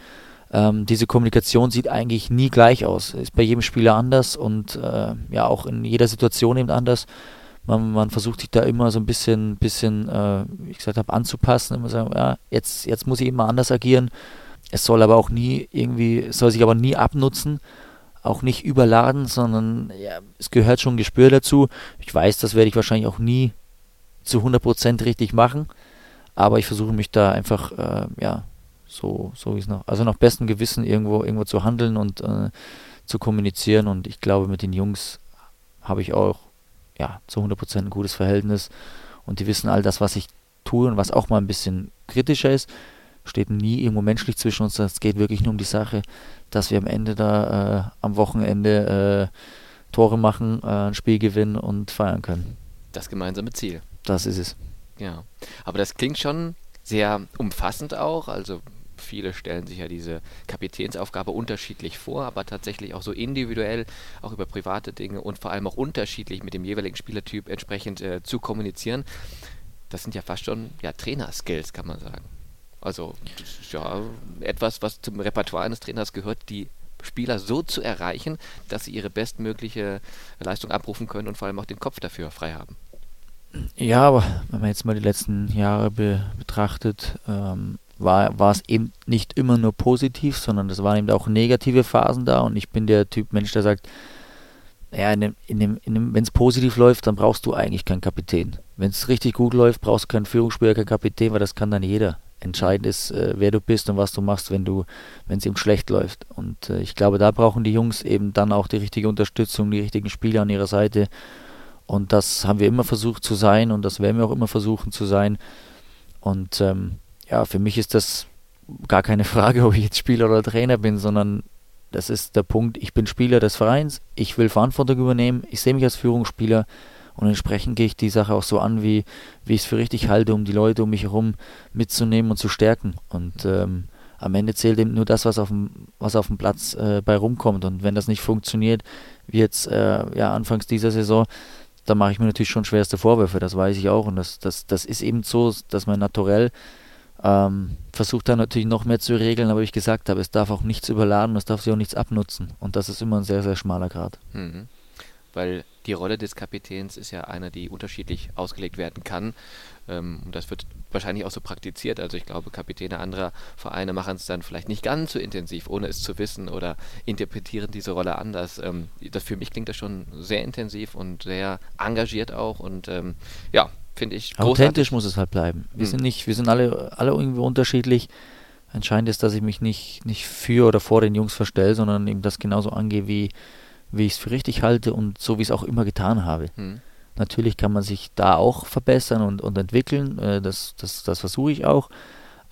Ähm, diese Kommunikation sieht eigentlich nie gleich aus. Ist bei jedem Spieler anders und äh, ja auch in jeder Situation eben anders. Man, man, versucht sich da immer so ein bisschen, bisschen äh, wie ich gesagt habe, anzupassen. Immer sagen, ja, jetzt, jetzt muss ich immer anders agieren. Es soll aber auch nie irgendwie, soll sich aber nie abnutzen, auch nicht überladen, sondern ja, es gehört schon Gespür dazu. Ich weiß, das werde ich wahrscheinlich auch nie zu 100% richtig machen, aber ich versuche mich da einfach, äh, ja, so, so wie es noch, also nach bestem Gewissen irgendwo, irgendwo zu handeln und äh, zu kommunizieren. Und ich glaube, mit den Jungs habe ich auch, ja, zu 100% ein gutes Verhältnis. Und die wissen all das, was ich tue und was auch mal ein bisschen kritischer ist, steht nie irgendwo menschlich zwischen uns. Es geht wirklich nur um die Sache, dass wir am Ende da äh, am Wochenende äh, Tore machen, äh, ein Spiel gewinnen und feiern können. Das gemeinsame Ziel. Das ist es. Ja, aber das klingt schon sehr umfassend auch. Also viele stellen sich ja diese Kapitänsaufgabe unterschiedlich vor, aber tatsächlich auch so individuell, auch über private Dinge und vor allem auch unterschiedlich mit dem jeweiligen Spielertyp entsprechend äh, zu kommunizieren. Das sind ja fast schon ja, Trainerskills, kann man sagen. Also ja etwas, was zum Repertoire eines Trainers gehört, die Spieler so zu erreichen, dass sie ihre bestmögliche Leistung abrufen können und vor allem auch den Kopf dafür frei haben. Ja, aber wenn man jetzt mal die letzten Jahre be betrachtet, ähm, war, war es eben nicht immer nur positiv, sondern es waren eben auch negative Phasen da und ich bin der Typ Mensch, der sagt, ja, in dem, in dem, in dem, wenn es positiv läuft, dann brauchst du eigentlich keinen Kapitän. Wenn es richtig gut läuft, brauchst du keinen Führungsspieler, keinen Kapitän, weil das kann dann jeder. Entscheidend ist, äh, wer du bist und was du machst, wenn du, wenn es eben schlecht läuft. Und äh, ich glaube, da brauchen die Jungs eben dann auch die richtige Unterstützung, die richtigen Spieler an ihrer Seite. Und das haben wir immer versucht zu sein und das werden wir auch immer versuchen zu sein. Und ähm, ja, für mich ist das gar keine *laughs* Frage, ob ich jetzt Spieler oder Trainer bin, sondern das ist der Punkt, ich bin Spieler des Vereins, ich will Verantwortung übernehmen, ich sehe mich als Führungsspieler und entsprechend gehe ich die Sache auch so an, wie, wie ich es für richtig halte, um die Leute um mich herum mitzunehmen und zu stärken. Und ähm, am Ende zählt eben nur das, was auf dem, was auf dem Platz äh, bei rumkommt. Und wenn das nicht funktioniert, wie jetzt äh, ja, anfangs dieser Saison, dann mache ich mir natürlich schon schwerste Vorwürfe, das weiß ich auch. Und das, das, das ist eben so, dass man naturell ähm, versucht da natürlich noch mehr zu regeln, aber wie ich gesagt habe, es darf auch nichts überladen, es darf sich auch nichts abnutzen. Und das ist immer ein sehr, sehr schmaler Grad. Mhm weil die Rolle des Kapitäns ist ja eine, die unterschiedlich ausgelegt werden kann. Ähm, und das wird wahrscheinlich auch so praktiziert. Also ich glaube, Kapitäne anderer Vereine machen es dann vielleicht nicht ganz so intensiv, ohne es zu wissen oder interpretieren diese Rolle anders. Ähm, das, für mich klingt das schon sehr intensiv und sehr engagiert auch und ähm, ja, finde ich großartig. Authentisch muss es halt bleiben. Wir hm. sind nicht, wir sind alle, alle irgendwie unterschiedlich. Entscheidend ist, dass ich mich nicht, nicht für oder vor den Jungs verstelle, sondern eben das genauso angehe, wie, wie ich es für richtig halte und so wie ich es auch immer getan habe. Hm. Natürlich kann man sich da auch verbessern und, und entwickeln, äh, das, das, das versuche ich auch.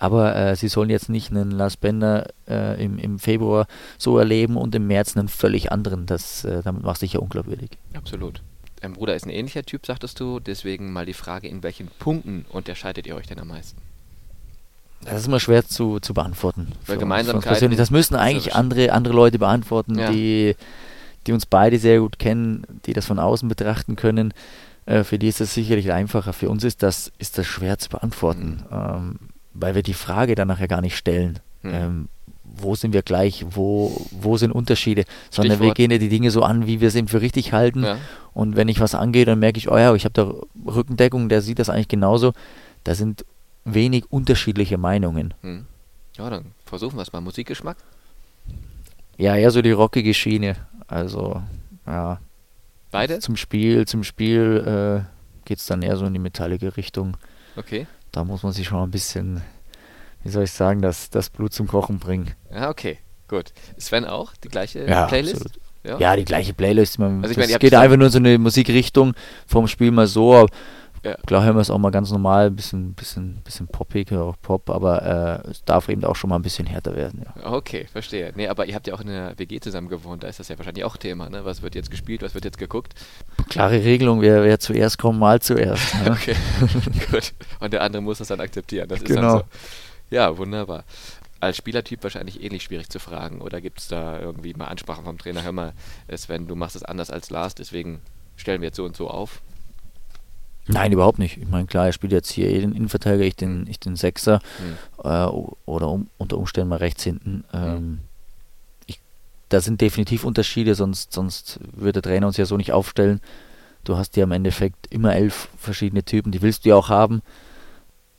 Aber äh, sie sollen jetzt nicht einen Lars Bender äh, im, im Februar so erleben und im März einen völlig anderen. Das, äh, damit macht sich ja unglaubwürdig. Absolut. Dein Bruder ist ein ähnlicher Typ, sagtest du. Deswegen mal die Frage, in welchen Punkten unterscheidet ihr euch denn am meisten? Das ist immer schwer zu, zu beantworten. Weil Gemeinsamkeiten-. Das müssen eigentlich andere, andere Leute beantworten, Ja. die, die uns beide sehr gut kennen, die das von außen betrachten können. Äh, für die ist das sicherlich einfacher. Für uns ist das, ist das schwer zu beantworten, ähm, weil wir die Frage dann nachher gar nicht stellen. Mhm. Ähm, wo sind wir gleich? Wo, wo sind Unterschiede? Sondern wir Stichwort- gehen ja die Dinge so an, wie wir es eben für richtig halten. Ja. Und wenn ich was angehe, dann merke ich, oh ja, ich habe da Rückendeckung, der sieht das eigentlich genauso. Da sind wenig unterschiedliche Meinungen. Hm. Ja, dann versuchen wir es mal. Musikgeschmack? Ja, eher so die rockige Schiene. Also, ja, Beide? zum Spiel, zum Spiel äh, geht es dann eher so in die metallige Richtung. Okay. Da muss man sich schon ein bisschen, wie soll ich sagen, das, das Blut zum Kochen bringen. Ja, okay. Gut. Sven auch? Die gleiche Ja, Playlist? absolut. Ja. Ja, die gleiche Playlist. Man, Also ich das ihr habt geht einfach nur in so eine Musikrichtung vom Spiel mal so. Ja. Klar hören wir es auch mal ganz normal, ein bisschen, bisschen, bisschen poppig, auch Pop, aber äh, es darf eben auch schon mal ein bisschen härter werden. Ja. Okay, verstehe. Nee, aber ihr habt ja auch in einer WG zusammen gewohnt, da ist das ja wahrscheinlich auch Thema, ne? Was wird jetzt gespielt, was wird jetzt geguckt? Klare Regelung, wer, wer zuerst kommt, mal zuerst. *laughs* Ne? Okay, *laughs* gut. Und der andere muss das dann akzeptieren. Das ist Genau. so. Ja, wunderbar. Als Spielertyp wahrscheinlich ähnlich schwierig zu fragen. Oder gibt es da irgendwie mal Ansprachen vom Trainer? Hör mal, äh, Sven, du machst es anders als Lars, deswegen stellen wir jetzt so und so auf. Nein, überhaupt nicht. Ich meine, klar, er spielt jetzt hier eh den Innenverteidiger, ich den, ich den Sechser Hm. äh, oder um, unter Umständen mal rechts hinten. Ähm, ich, da sind definitiv Unterschiede, sonst, sonst würde der Trainer uns ja so nicht aufstellen. Du hast ja im Endeffekt immer elf verschiedene Typen, die willst du ja auch haben.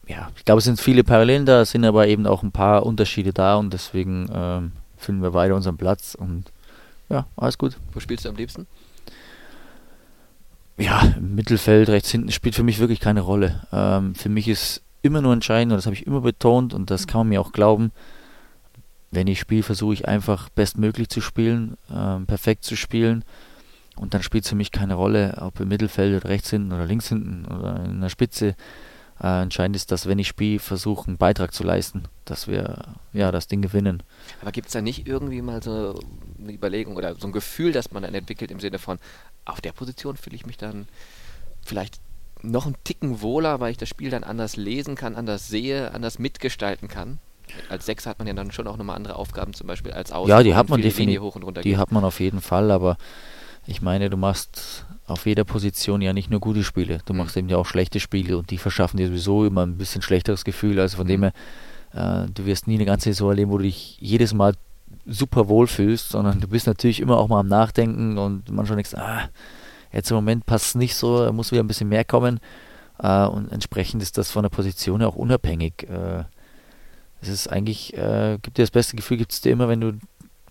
Ja, ich glaube, es sind viele Parallelen da, es sind aber eben auch ein paar Unterschiede da und deswegen ähm, finden wir beide unseren Platz und ja, alles gut. Wo spielst du am liebsten? Ja, Mittelfeld, rechts hinten spielt für mich wirklich keine Rolle. Ähm, für mich ist immer nur entscheidend, und das habe ich immer betont, und das kann man mir auch glauben, wenn ich spiele, versuche ich einfach bestmöglich zu spielen, ähm, perfekt zu spielen. Und dann spielt es für mich keine Rolle, ob im Mittelfeld oder rechts hinten oder links hinten oder in der Spitze. Äh, entscheidend ist, dass wenn ich spiele, versuche einen Beitrag zu leisten, dass wir ja das Ding gewinnen. Aber gibt es da nicht irgendwie mal so eine Überlegung oder so ein Gefühl, das man dann entwickelt im Sinne von, auf der Position fühle ich mich dann vielleicht noch einen Ticken wohler, weil ich das Spiel dann anders lesen kann, anders sehe, anders mitgestalten kann? Als Sechser hat man ja dann schon auch nochmal andere Aufgaben, zum Beispiel als Außen. Ja, die hat man definitiv. Die hat man auf jeden Fall, aber ich meine, du machst auf jeder Position ja nicht nur gute Spiele, du Mhm. machst eben ja auch schlechte Spiele und die verschaffen dir sowieso immer ein bisschen schlechteres Gefühl. Also von dem her, äh, du wirst nie eine ganze Saison erleben, wo du dich jedes Mal super wohl fühlst, sondern du bist natürlich immer auch mal am Nachdenken und manchmal denkst, ah, jetzt im Moment passt es nicht so, da muss wieder ein bisschen mehr kommen. Äh, und entsprechend ist das von der Position auch unabhängig. Äh, es ist eigentlich, äh, gibt dir das beste Gefühl, gibt es dir immer, wenn du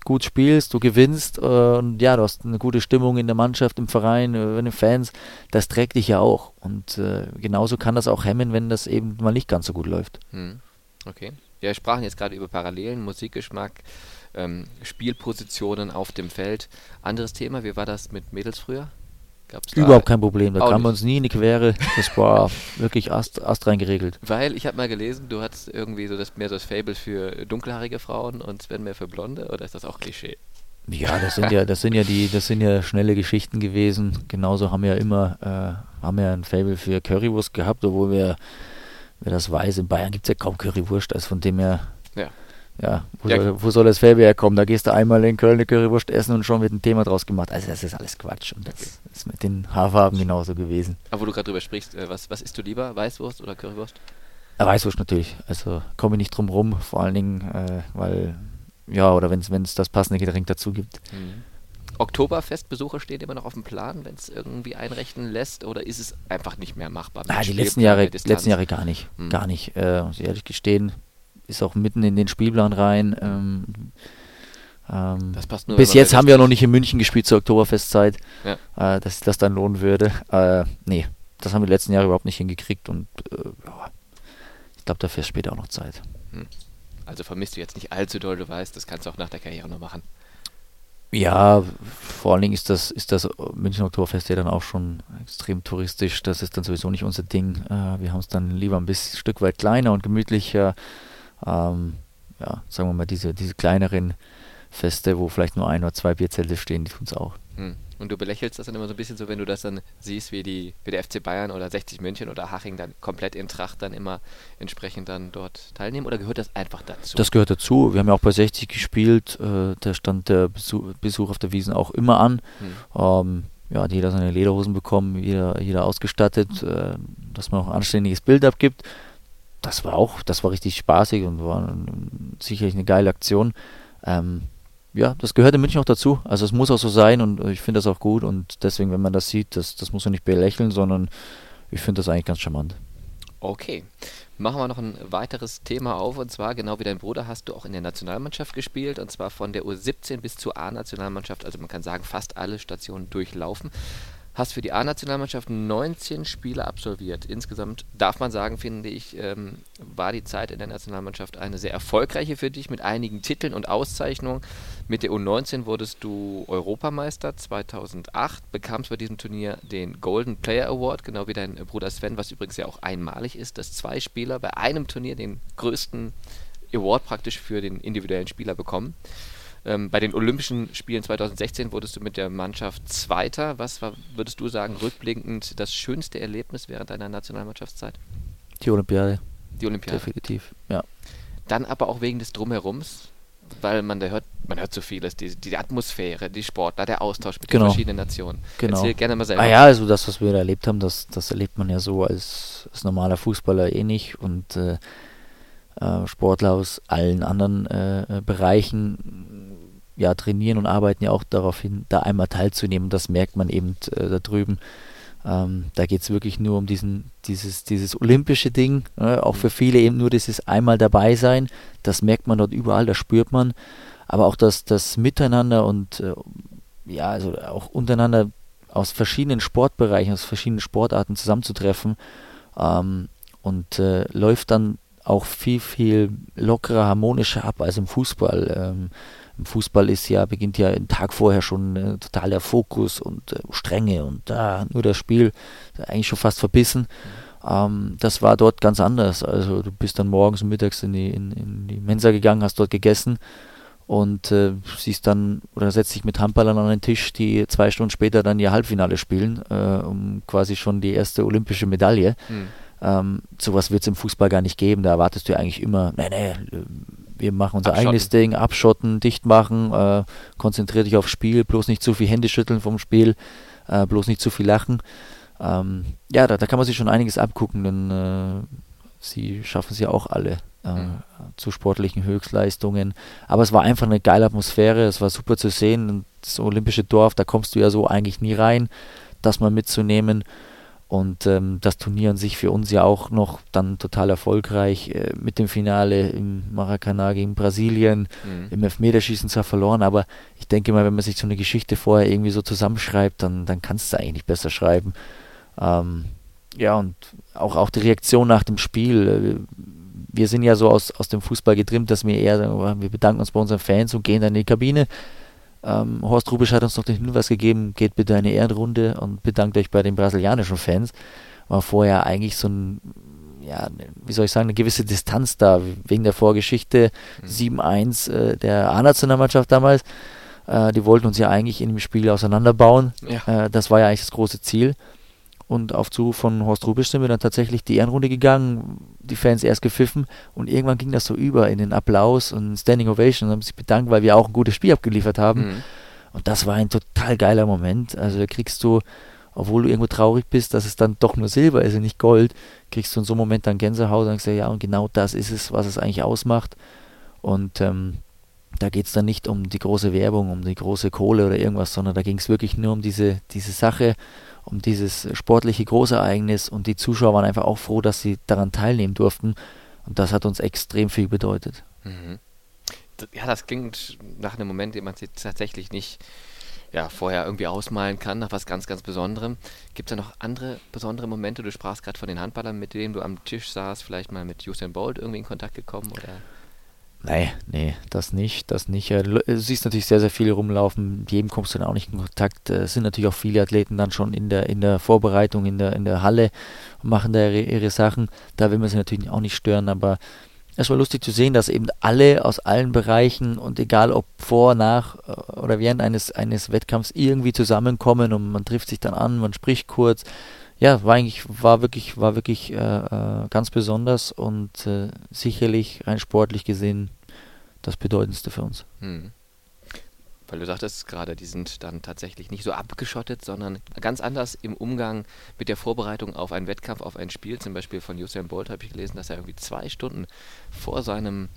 gut spielst, du gewinnst äh, und ja, du hast eine gute Stimmung in der Mannschaft, im Verein, äh, bei den Fans, das trägt dich ja auch. Und äh, genauso kann das auch hemmen, wenn das eben mal nicht ganz so gut läuft. Hm. Okay. Wir sprachen jetzt gerade über Parallelen, Musikgeschmack, ähm, Spielpositionen auf dem Feld. Anderes Thema, wie war das mit Mädels früher? Gab's Überhaupt kein Problem, da kamen wir uns nie in die Quere. Das war *laughs* wirklich ast, astrein geregelt. Weil ich habe mal gelesen, du hattest irgendwie so das mehr so das Fable für dunkelhaarige Frauen und Sven mehr für blonde oder ist das auch Klischee? Ja, das sind ja, das sind ja die, das sind ja schnelle Geschichten gewesen. Genauso haben wir ja immer, äh, haben wir ein Fable für Currywurst gehabt, obwohl wir, wer das weiß, in Bayern gibt es ja kaum Currywurst, also von dem her, Ja. Ja, wo, Ja. Soll, wo soll das Fable herkommen? Da gehst du einmal in Köln eine Currywurst essen und schon wird ein Thema draus gemacht. Also das ist alles Quatsch und das ist mit den Haarfarben genauso gewesen. Aber wo du gerade drüber sprichst, äh, was, was isst du lieber, Weißwurst oder Currywurst? Weißwurst natürlich, also komme ich nicht drum rum, vor allen Dingen, äh, weil, ja, oder wenn es das passende Getränk dazu gibt. Mhm. Oktoberfestbesuche stehen immer noch auf dem Plan, wenn es irgendwie einrechnen lässt oder ist es einfach nicht mehr machbar? Ah, die Spielplan, letzten Jahre, letzten Jahre gar nicht. Hm. Gar nicht. Äh, muss ich ehrlich gestehen. Ist auch mitten in den Spielplan rein. Ähm, ähm, Das passt nur, bis jetzt haben wir noch 60 nicht in München gespielt zur Oktoberfestzeit, Ja. äh, dass sich das dann lohnen würde. Äh, nee, das haben wir die letzten Jahre überhaupt nicht hingekriegt und äh, ich glaube, dafür ist später auch noch Zeit. Also vermisst du jetzt nicht allzu doll, du weißt, das kannst du auch nach der Karriere noch machen. Ja, vor allen Dingen ist das, ist das München Oktoberfest ja dann auch schon extrem touristisch. Das ist dann sowieso nicht unser Ding. Äh, wir haben es dann lieber ein bisschen Stück weit kleiner und gemütlicher. Ähm, ja, sagen wir mal, diese, diese kleineren Feste, wo vielleicht nur ein oder zwei Bierzelte stehen, die tun es auch. Hm. Und du belächelst das dann immer so ein bisschen so, wenn du das dann siehst, wie, die, wie der FC Bayern oder 60 München oder Haching dann komplett in Tracht dann immer entsprechend dann dort teilnehmen oder gehört das einfach dazu? Das gehört dazu. Wir haben ja auch bei 60 gespielt, äh, da stand der Besuch, Besuch, auf der Wiesen auch immer an. Hm. Ähm, ja, hat jeder seine Lederhosen bekommen, jeder, jeder ausgestattet, äh, dass man auch ein anständiges Bild abgibt. Das war auch, das war richtig spaßig und war sicherlich eine geile Aktion. Ähm, ja, das gehört in München auch dazu. Also es muss auch so sein und ich finde das auch gut und deswegen, wenn man das sieht, das, das muss man nicht belächeln, sondern ich finde das eigentlich ganz charmant. Okay. Machen wir noch ein weiteres Thema auf und zwar, genau wie dein Bruder, hast du auch in der Nationalmannschaft gespielt und zwar von der U17 bis zur A-Nationalmannschaft, also man kann sagen, fast alle Stationen durchlaufen. Hast für die A-Nationalmannschaft 19 Spiele absolviert. Insgesamt darf man sagen, finde ich, ähm, war die Zeit in der Nationalmannschaft eine sehr erfolgreiche für dich mit einigen Titeln und Auszeichnungen. Mit der U19 wurdest du Europameister 2008, bekamst bei diesem Turnier den Golden Player Award, genau wie dein Bruder Sven, was übrigens ja auch einmalig ist, dass zwei Spieler bei einem Turnier den größten Award praktisch für den individuellen Spieler bekommen. Ähm, bei den Olympischen Spielen 2016 wurdest du mit der Mannschaft Zweiter. Was war, würdest du sagen, rückblickend das schönste Erlebnis während deiner Nationalmannschaftszeit? Die Olympiade. Die Olympiade. Definitiv, ja. Dann aber auch wegen des Drumherums, weil man da hört, man hört so vieles, die, die Atmosphäre, die Sportler, der Austausch mit genau. den verschiedenen Nationen. Genau. Erzähl gerne mal selber. Ah ja, also das, was wir da erlebt haben, das, das erlebt man ja so als, als normaler Fußballer eh nicht und äh, äh, Sportler aus allen anderen äh, Bereichen ja, trainieren und arbeiten ja auch darauf hin, da einmal teilzunehmen. Das merkt man eben äh, da drüben. Ähm, da geht es wirklich nur um diesen, dieses, dieses olympische Ding, äh, auch für viele eben nur dieses einmal dabei sein. Das merkt man dort überall, das spürt man. Aber auch das, das Miteinander und äh, ja, also auch untereinander aus verschiedenen Sportbereichen, aus verschiedenen Sportarten zusammenzutreffen ähm, und äh, läuft dann auch viel, viel lockerer, harmonischer ab als im Fußball. Ähm, im Fußball ist ja, beginnt ja einen Tag vorher schon äh, totaler Fokus und äh, Strenge und da nur das Spiel eigentlich schon fast verbissen. Ähm, das war dort ganz anders. Also du bist dann morgens und mittags in die, in, in die Mensa gegangen, hast dort gegessen und äh, siehst dann oder setzt dich mit Handballern an den Tisch, die zwei Stunden später dann ihr Halbfinale spielen, äh, um quasi schon die erste olympische Medaille. Mhm. Ähm, sowas wird es im Fußball gar nicht geben. Da erwartest du ja eigentlich immer, nee, nee, wir machen unser abschotten. eigenes Ding, abschotten, dicht machen, äh, konzentrier dich aufs Spiel, bloß nicht zu viel Hände schütteln vom Spiel, äh, bloß nicht zu viel lachen. Ähm, ja, da, da, kann man sich schon einiges abgucken, denn äh, sie schaffen es ja auch alle äh, mhm. zu sportlichen Höchstleistungen. Aber es war einfach eine geile Atmosphäre, es war super zu sehen. Das olympische Dorf, da kommst du ja so eigentlich nie rein, das mal mitzunehmen. Und ähm, das Turnier an sich für uns ja auch noch dann total erfolgreich äh, mit dem Finale im Maracanã gegen Brasilien, mhm. im Elfmeterschießen zwar verloren, aber ich denke mal, wenn man sich so eine Geschichte vorher irgendwie so zusammenschreibt, dann, dann kannst du eigentlich nicht besser schreiben. Ähm, ja, und auch, auch die Reaktion nach dem Spiel. Äh, wir sind ja so aus, aus dem Fußball getrimmt, dass wir eher sagen, wir bedanken uns bei unseren Fans und gehen dann in die Kabine. Ähm, Horst Rubisch hat uns noch den Hinweis gegeben, geht bitte eine Ehrenrunde und bedankt euch bei den brasilianischen Fans. War vorher eigentlich so ein, ja, wie soll ich sagen, eine gewisse Distanz da, wegen der Vorgeschichte mhm. 7-1 äh, der A-Nationalmannschaft damals. Äh, die wollten uns ja eigentlich in dem Spiel auseinanderbauen. Ja. Äh, das war ja eigentlich das große Ziel. Und auf Zuruf von Horst Rubisch sind wir dann tatsächlich die Ehrenrunde gegangen, die Fans erst gepfiffen und irgendwann ging das so über in den Applaus und Standing Ovation und haben sich bedankt, weil wir auch ein gutes Spiel abgeliefert haben. Mhm. Und das war ein total geiler Moment. Also da kriegst du, obwohl du irgendwo traurig bist, dass es dann doch nur Silber ist und nicht Gold, kriegst du in so einem Moment dann Gänsehaut und sagst, ja, und genau das ist es, was es eigentlich ausmacht. Und ähm, da geht es dann nicht um die große Werbung, um die große Kohle oder irgendwas, sondern da ging es wirklich nur um diese, diese Sache um dieses sportliche Großereignis und die Zuschauer waren einfach auch froh, dass sie daran teilnehmen durften und das hat uns extrem viel bedeutet. Mhm. Ja, das klingt nach einem Moment, den man sich tatsächlich nicht ja, vorher irgendwie ausmalen kann, nach was ganz, ganz Besonderem. Gibt es da noch andere besondere Momente? Du sprachst gerade von den Handballern, mit denen du am Tisch saßt, vielleicht mal mit Usain Bolt irgendwie in Kontakt gekommen oder? Nee, nee, das nicht, das nicht. Du siehst natürlich sehr, sehr viele rumlaufen, mit jedem kommst du dann auch nicht in Kontakt. Es sind natürlich auch viele Athleten dann schon in der, in der Vorbereitung, in der, in der Halle und machen da ihre, ihre Sachen. Da will man sie natürlich auch nicht stören, aber es war lustig zu sehen, dass eben alle aus allen Bereichen und egal ob vor, nach äh, oder während eines, eines Wettkampfs irgendwie zusammenkommen und man trifft sich dann an, man spricht kurz. Ja, war eigentlich, war wirklich, war wirklich äh, äh ganz besonders und äh, sicherlich rein sportlich gesehen das Bedeutendste für uns. Hm. Weil du sagtest gerade, die sind dann tatsächlich nicht so abgeschottet, sondern ganz anders im Umgang mit der Vorbereitung auf einen Wettkampf, auf ein Spiel. Zum Beispiel von Usain Bolt habe ich gelesen, dass er irgendwie zwei Stunden vor seinem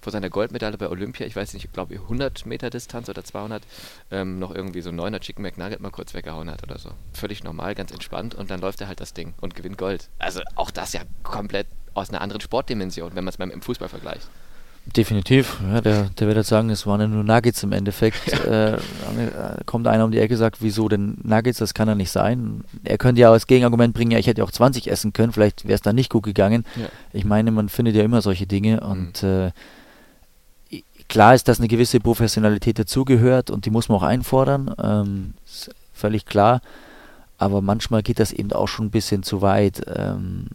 vor seiner Goldmedaille bei Olympia, ich weiß nicht, ich glaube 100 Meter Distanz oder 200, ähm, noch irgendwie so ein neuner Chicken McNugget mal kurz weggehauen hat oder so. Völlig normal, ganz entspannt und dann läuft er halt das Ding und gewinnt Gold. Also auch das ja komplett aus einer anderen Sportdimension, wenn man es mal im Fußball vergleicht. Definitiv. Ja, der, der wird jetzt sagen, es waren ja nur Nuggets im Endeffekt. Ja. Äh, kommt einer um die Ecke und sagt, wieso denn Nuggets? Das kann ja nicht sein. Er könnte ja als Gegenargument bringen, ja, ich hätte auch 20 essen können, vielleicht wäre es dann nicht gut gegangen. Ja. Ich meine, man findet ja immer solche Dinge mhm. und äh, klar ist, dass eine gewisse Professionalität dazugehört und die muss man auch einfordern. Ähm, ist völlig klar. Aber manchmal geht das eben auch schon ein bisschen zu weit. Ähm,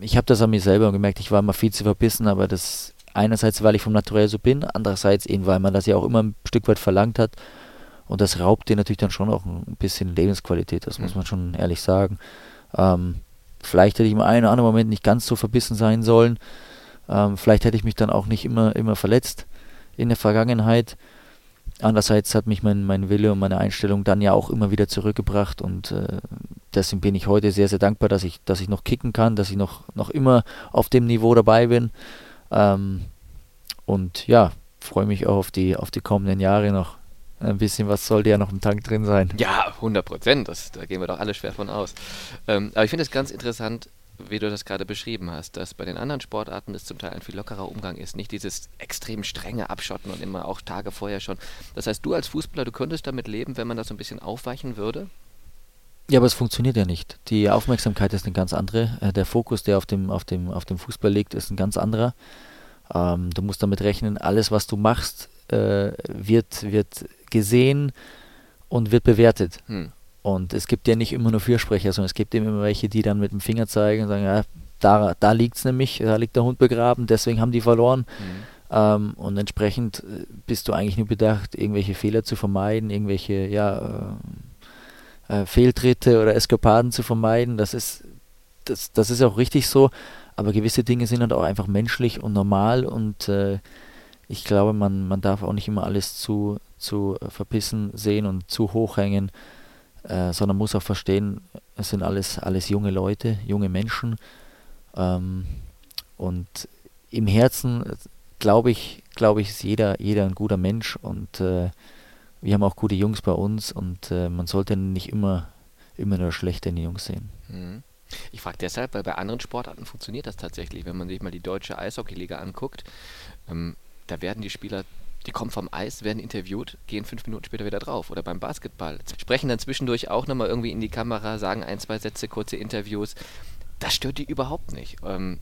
ich habe das an mir selber gemerkt, ich war immer viel zu verbissen, aber das einerseits, weil ich vom Naturell so bin, andererseits eben, weil man das ja auch immer ein Stück weit verlangt hat. Und das raubt dir natürlich dann schon auch ein bisschen Lebensqualität, das mhm. muss man schon ehrlich sagen. Ähm, vielleicht hätte ich im einen oder anderen Moment nicht ganz so verbissen sein sollen. Ähm, vielleicht hätte ich mich dann auch nicht immer, immer verletzt in der Vergangenheit. Andererseits hat mich mein, mein Wille und meine Einstellung dann ja auch immer wieder zurückgebracht und äh, deswegen bin ich heute sehr, sehr dankbar, dass ich, dass ich noch kicken kann, dass ich noch, noch immer auf dem Niveau dabei bin. Ähm, und ja, freue mich auch auf die, auf die kommenden Jahre noch. Ein bisschen was sollte ja noch im Tank drin sein. Ja, 100 Prozent. Da gehen wir doch alle schwer von aus. Ähm, aber ich finde es ganz interessant, wie du das gerade beschrieben hast, dass bei den anderen Sportarten es zum Teil ein viel lockerer Umgang ist. Nicht dieses extrem strenge Abschotten und immer auch Tage vorher schon. Das heißt, du als Fußballer, du könntest damit leben, wenn man das so ein bisschen aufweichen würde? Ja, aber es funktioniert ja nicht. Die Aufmerksamkeit ist eine ganz andere. Äh, der Fokus, der auf dem, auf dem, auf dem Fußball liegt, ist ein ganz anderer. Ähm, du musst damit rechnen, alles, was du machst, äh, wird, wird gesehen und wird bewertet. Hm. Und es gibt ja nicht immer nur Fürsprecher, sondern es gibt immer welche, die dann mit dem Finger zeigen und sagen, ja, da, da liegt es nämlich, da liegt der Hund begraben, deswegen haben die verloren. Mhm. Ähm, und entsprechend äh, bist du eigentlich nur bedacht, irgendwelche Fehler zu vermeiden, irgendwelche, ja, äh, äh, Fehltritte oder Eskapaden zu vermeiden. Das ist, das, das ist auch richtig so. Aber gewisse Dinge sind halt auch einfach menschlich und normal und äh, ich glaube, man, man darf auch nicht immer alles zu, zu verpissen sehen und zu hoch hängen, äh, sondern muss auch verstehen, es sind alles, alles junge Leute, junge Menschen. Ähm, und im Herzen glaube ich, glaube ich, ist jeder, jeder ein guter Mensch und äh, wir haben auch gute Jungs bei uns und äh, man sollte nicht immer, immer nur schlechte in die Jungs sehen. Mhm. Ich frage deshalb, weil bei anderen Sportarten funktioniert das tatsächlich. Wenn man sich mal die deutsche Eishockeyliga anguckt, ähm, da werden die Spieler, die kommen vom Eis, werden interviewt, gehen fünf Minuten später wieder drauf. Oder beim Basketball. Sprechen dann zwischendurch auch nochmal irgendwie in die Kamera, sagen ein, zwei Sätze, kurze Interviews. Das stört die überhaupt nicht. Ähm,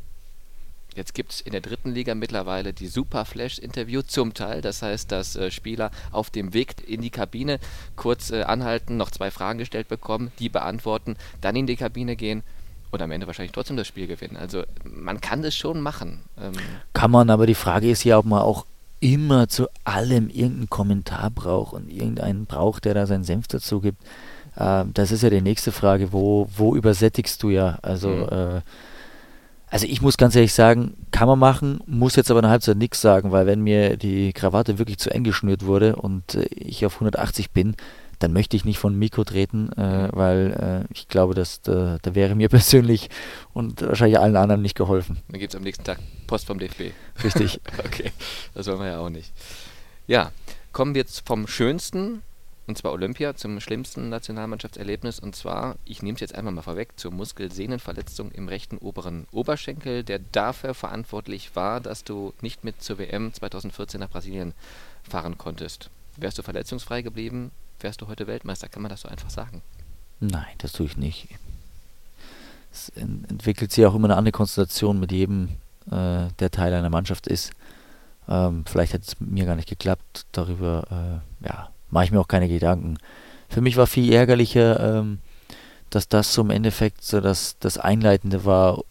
Jetzt gibt es in der dritten Liga mittlerweile die Super Flash-Interview zum Teil. Das heißt, dass äh, Spieler auf dem Weg in die Kabine kurz äh, anhalten, noch zwei Fragen gestellt bekommen, die beantworten, dann in die Kabine gehen und am Ende wahrscheinlich trotzdem das Spiel gewinnen. Also man kann das schon machen. Ähm kann man, aber die Frage ist ja, ob man auch immer zu allem irgendeinen Kommentar braucht und irgendeinen braucht, der da seinen Senf dazu gibt. Äh, das ist ja die nächste Frage, wo, wo übersättigst du ja? Also mhm. äh, also ich muss ganz ehrlich sagen, kann man machen, muss jetzt aber eine Halbzeit nichts sagen, weil wenn mir die Krawatte wirklich zu eng geschnürt wurde und äh, ich auf 180 bin, dann möchte ich nicht von Mikro treten, äh, mhm. weil äh, ich glaube, dass da, da, wäre mir *laughs* persönlich und wahrscheinlich allen anderen nicht geholfen. Dann gibt es am nächsten Tag Post vom DFB. Richtig. *laughs* okay, das wollen wir ja auch nicht. Ja, kommen wir jetzt vom Schönsten und zwar Olympia zum schlimmsten Nationalmannschaftserlebnis. Und zwar, ich nehme es jetzt einmal mal vorweg, zur Muskelsehnenverletzung im rechten oberen Oberschenkel, der dafür verantwortlich war, dass du nicht mit zur WM 2014 nach Brasilien fahren konntest. Wärst du verletzungsfrei geblieben, wärst du heute Weltmeister. Kann man das so einfach sagen? Nein, das tue ich nicht. Es entwickelt sich auch immer eine andere Konstellation mit jedem, äh, der Teil einer Mannschaft ist. Ähm, vielleicht hätte es mir gar nicht geklappt. Darüber, äh, ja, mache ich mir auch keine Gedanken. Für mich war viel ärgerlicher, ähm, dass das so im Endeffekt so das, das Einleitende war,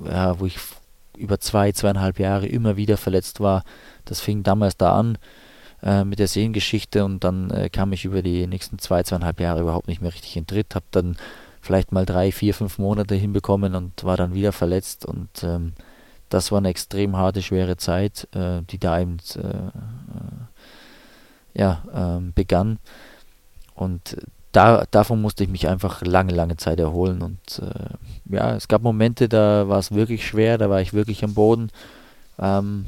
ja, wo ich über zwei, zweieinhalb Jahre immer wieder verletzt war. Das fing damals da an äh, mit der Sehengeschichte und dann äh, kam ich über die nächsten zwei, zweieinhalb Jahre überhaupt nicht mehr richtig in Tritt, habe dann vielleicht mal drei, vier, fünf Monate hinbekommen und war dann wieder verletzt und ähm, das war eine extrem harte, schwere Zeit, äh, die da eben äh, äh, ja, ähm, begann. Und da, davon musste ich mich einfach lange, lange Zeit erholen. Und äh, ja, es gab Momente, da war es wirklich schwer, da war ich wirklich am Boden. Ähm,